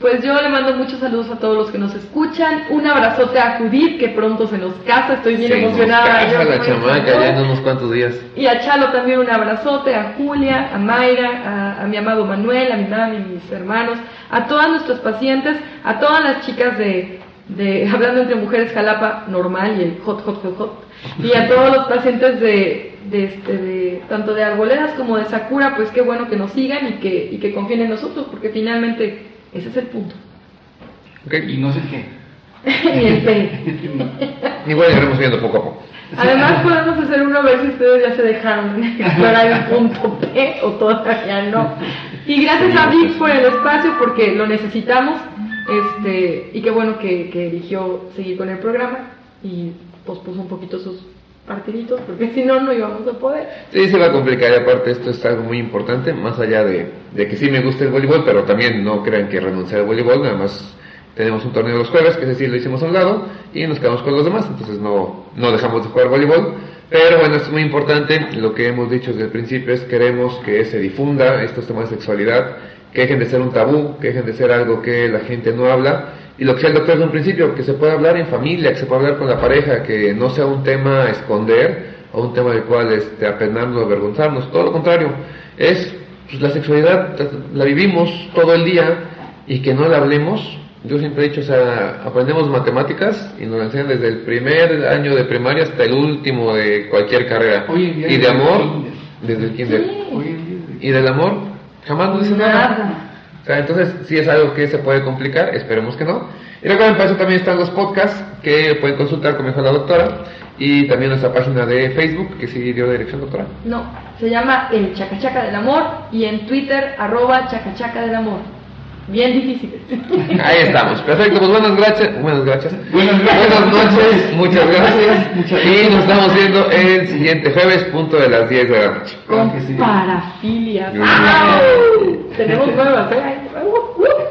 B: Pues yo le mando muchos saludos a todos los que nos escuchan. Un abrazote a Judith, que pronto se nos casa. Estoy bien
A: Se nos
B: emocionada.
A: casa
B: Yo,
A: la chamaca ya en unos cuantos días.
B: Y a Chalo también un abrazote, a Julia, a Mayra, a, a mi amado Manuel, a mi mami, a mis hermanos, a todas nuestras pacientes, a todas las chicas de, de Hablando entre Mujeres Jalapa normal y el hot, hot, hot, hot. Y a todos los pacientes de, de, este, de tanto de Arboledas como de Sakura, pues qué bueno que nos sigan y que, y que confíen en nosotros, porque finalmente ese es el punto.
A: Ok.
C: Y no sé qué.
B: Ni el pe.
A: Igual iremos viendo poco a poco.
B: Además podemos hacer uno a ver si ustedes ya se dejaron explorar el punto P o todavía no. Y gracias a Vic por el espacio porque lo necesitamos. Este, y qué bueno que, que eligió seguir con el programa y pospuso un poquito sus partiditos porque si no no íbamos a poder.
A: Sí, se va a complicar y aparte esto es algo muy importante, más allá de, de que sí me gusta el voleibol, pero también no crean que renunciar al voleibol, nada más tenemos un torneo los jueves, que ese sí lo hicimos a un lado, y nos quedamos con los demás, entonces no, no dejamos de jugar voleibol, pero bueno, es muy importante, lo que hemos dicho desde el principio es queremos que se difunda estos temas de sexualidad, que dejen de ser un tabú, que dejen de ser algo que la gente no habla, y lo que el doctor desde un principio, que se pueda hablar en familia, que se pueda hablar con la pareja, que no sea un tema a esconder, o un tema del cual este, apenarnos, avergonzarnos, todo lo contrario, es pues, la sexualidad, la vivimos todo el día, y que no la hablemos, yo siempre he dicho, o sea, aprendemos matemáticas y nos la enseñan desde el primer año de primaria hasta el último de cualquier carrera.
C: Hoy en día
A: y de amor, desde el kinder.
C: Día.
A: Y del amor, jamás nos dicen nada.
B: Nada.
A: O sea, entonces sí es algo que se puede complicar, esperemos que no. Y recuerden, para eso también están los podcasts que pueden consultar con mejor la doctora y también nuestra página de Facebook, que sí dio dirección, doctora.
B: No, se llama el Chacachaca del Amor y en Twitter arroba Chacachaca del Amor. Bien difíciles.
A: Ahí estamos, perfecto, pues buenas gracias, buenas gracias, buenas, noches, muchas gracias, y nos estamos viendo el siguiente jueves, punto de las 10 de la noche.
B: Con parafilia. Tenemos nuevas, ¿eh?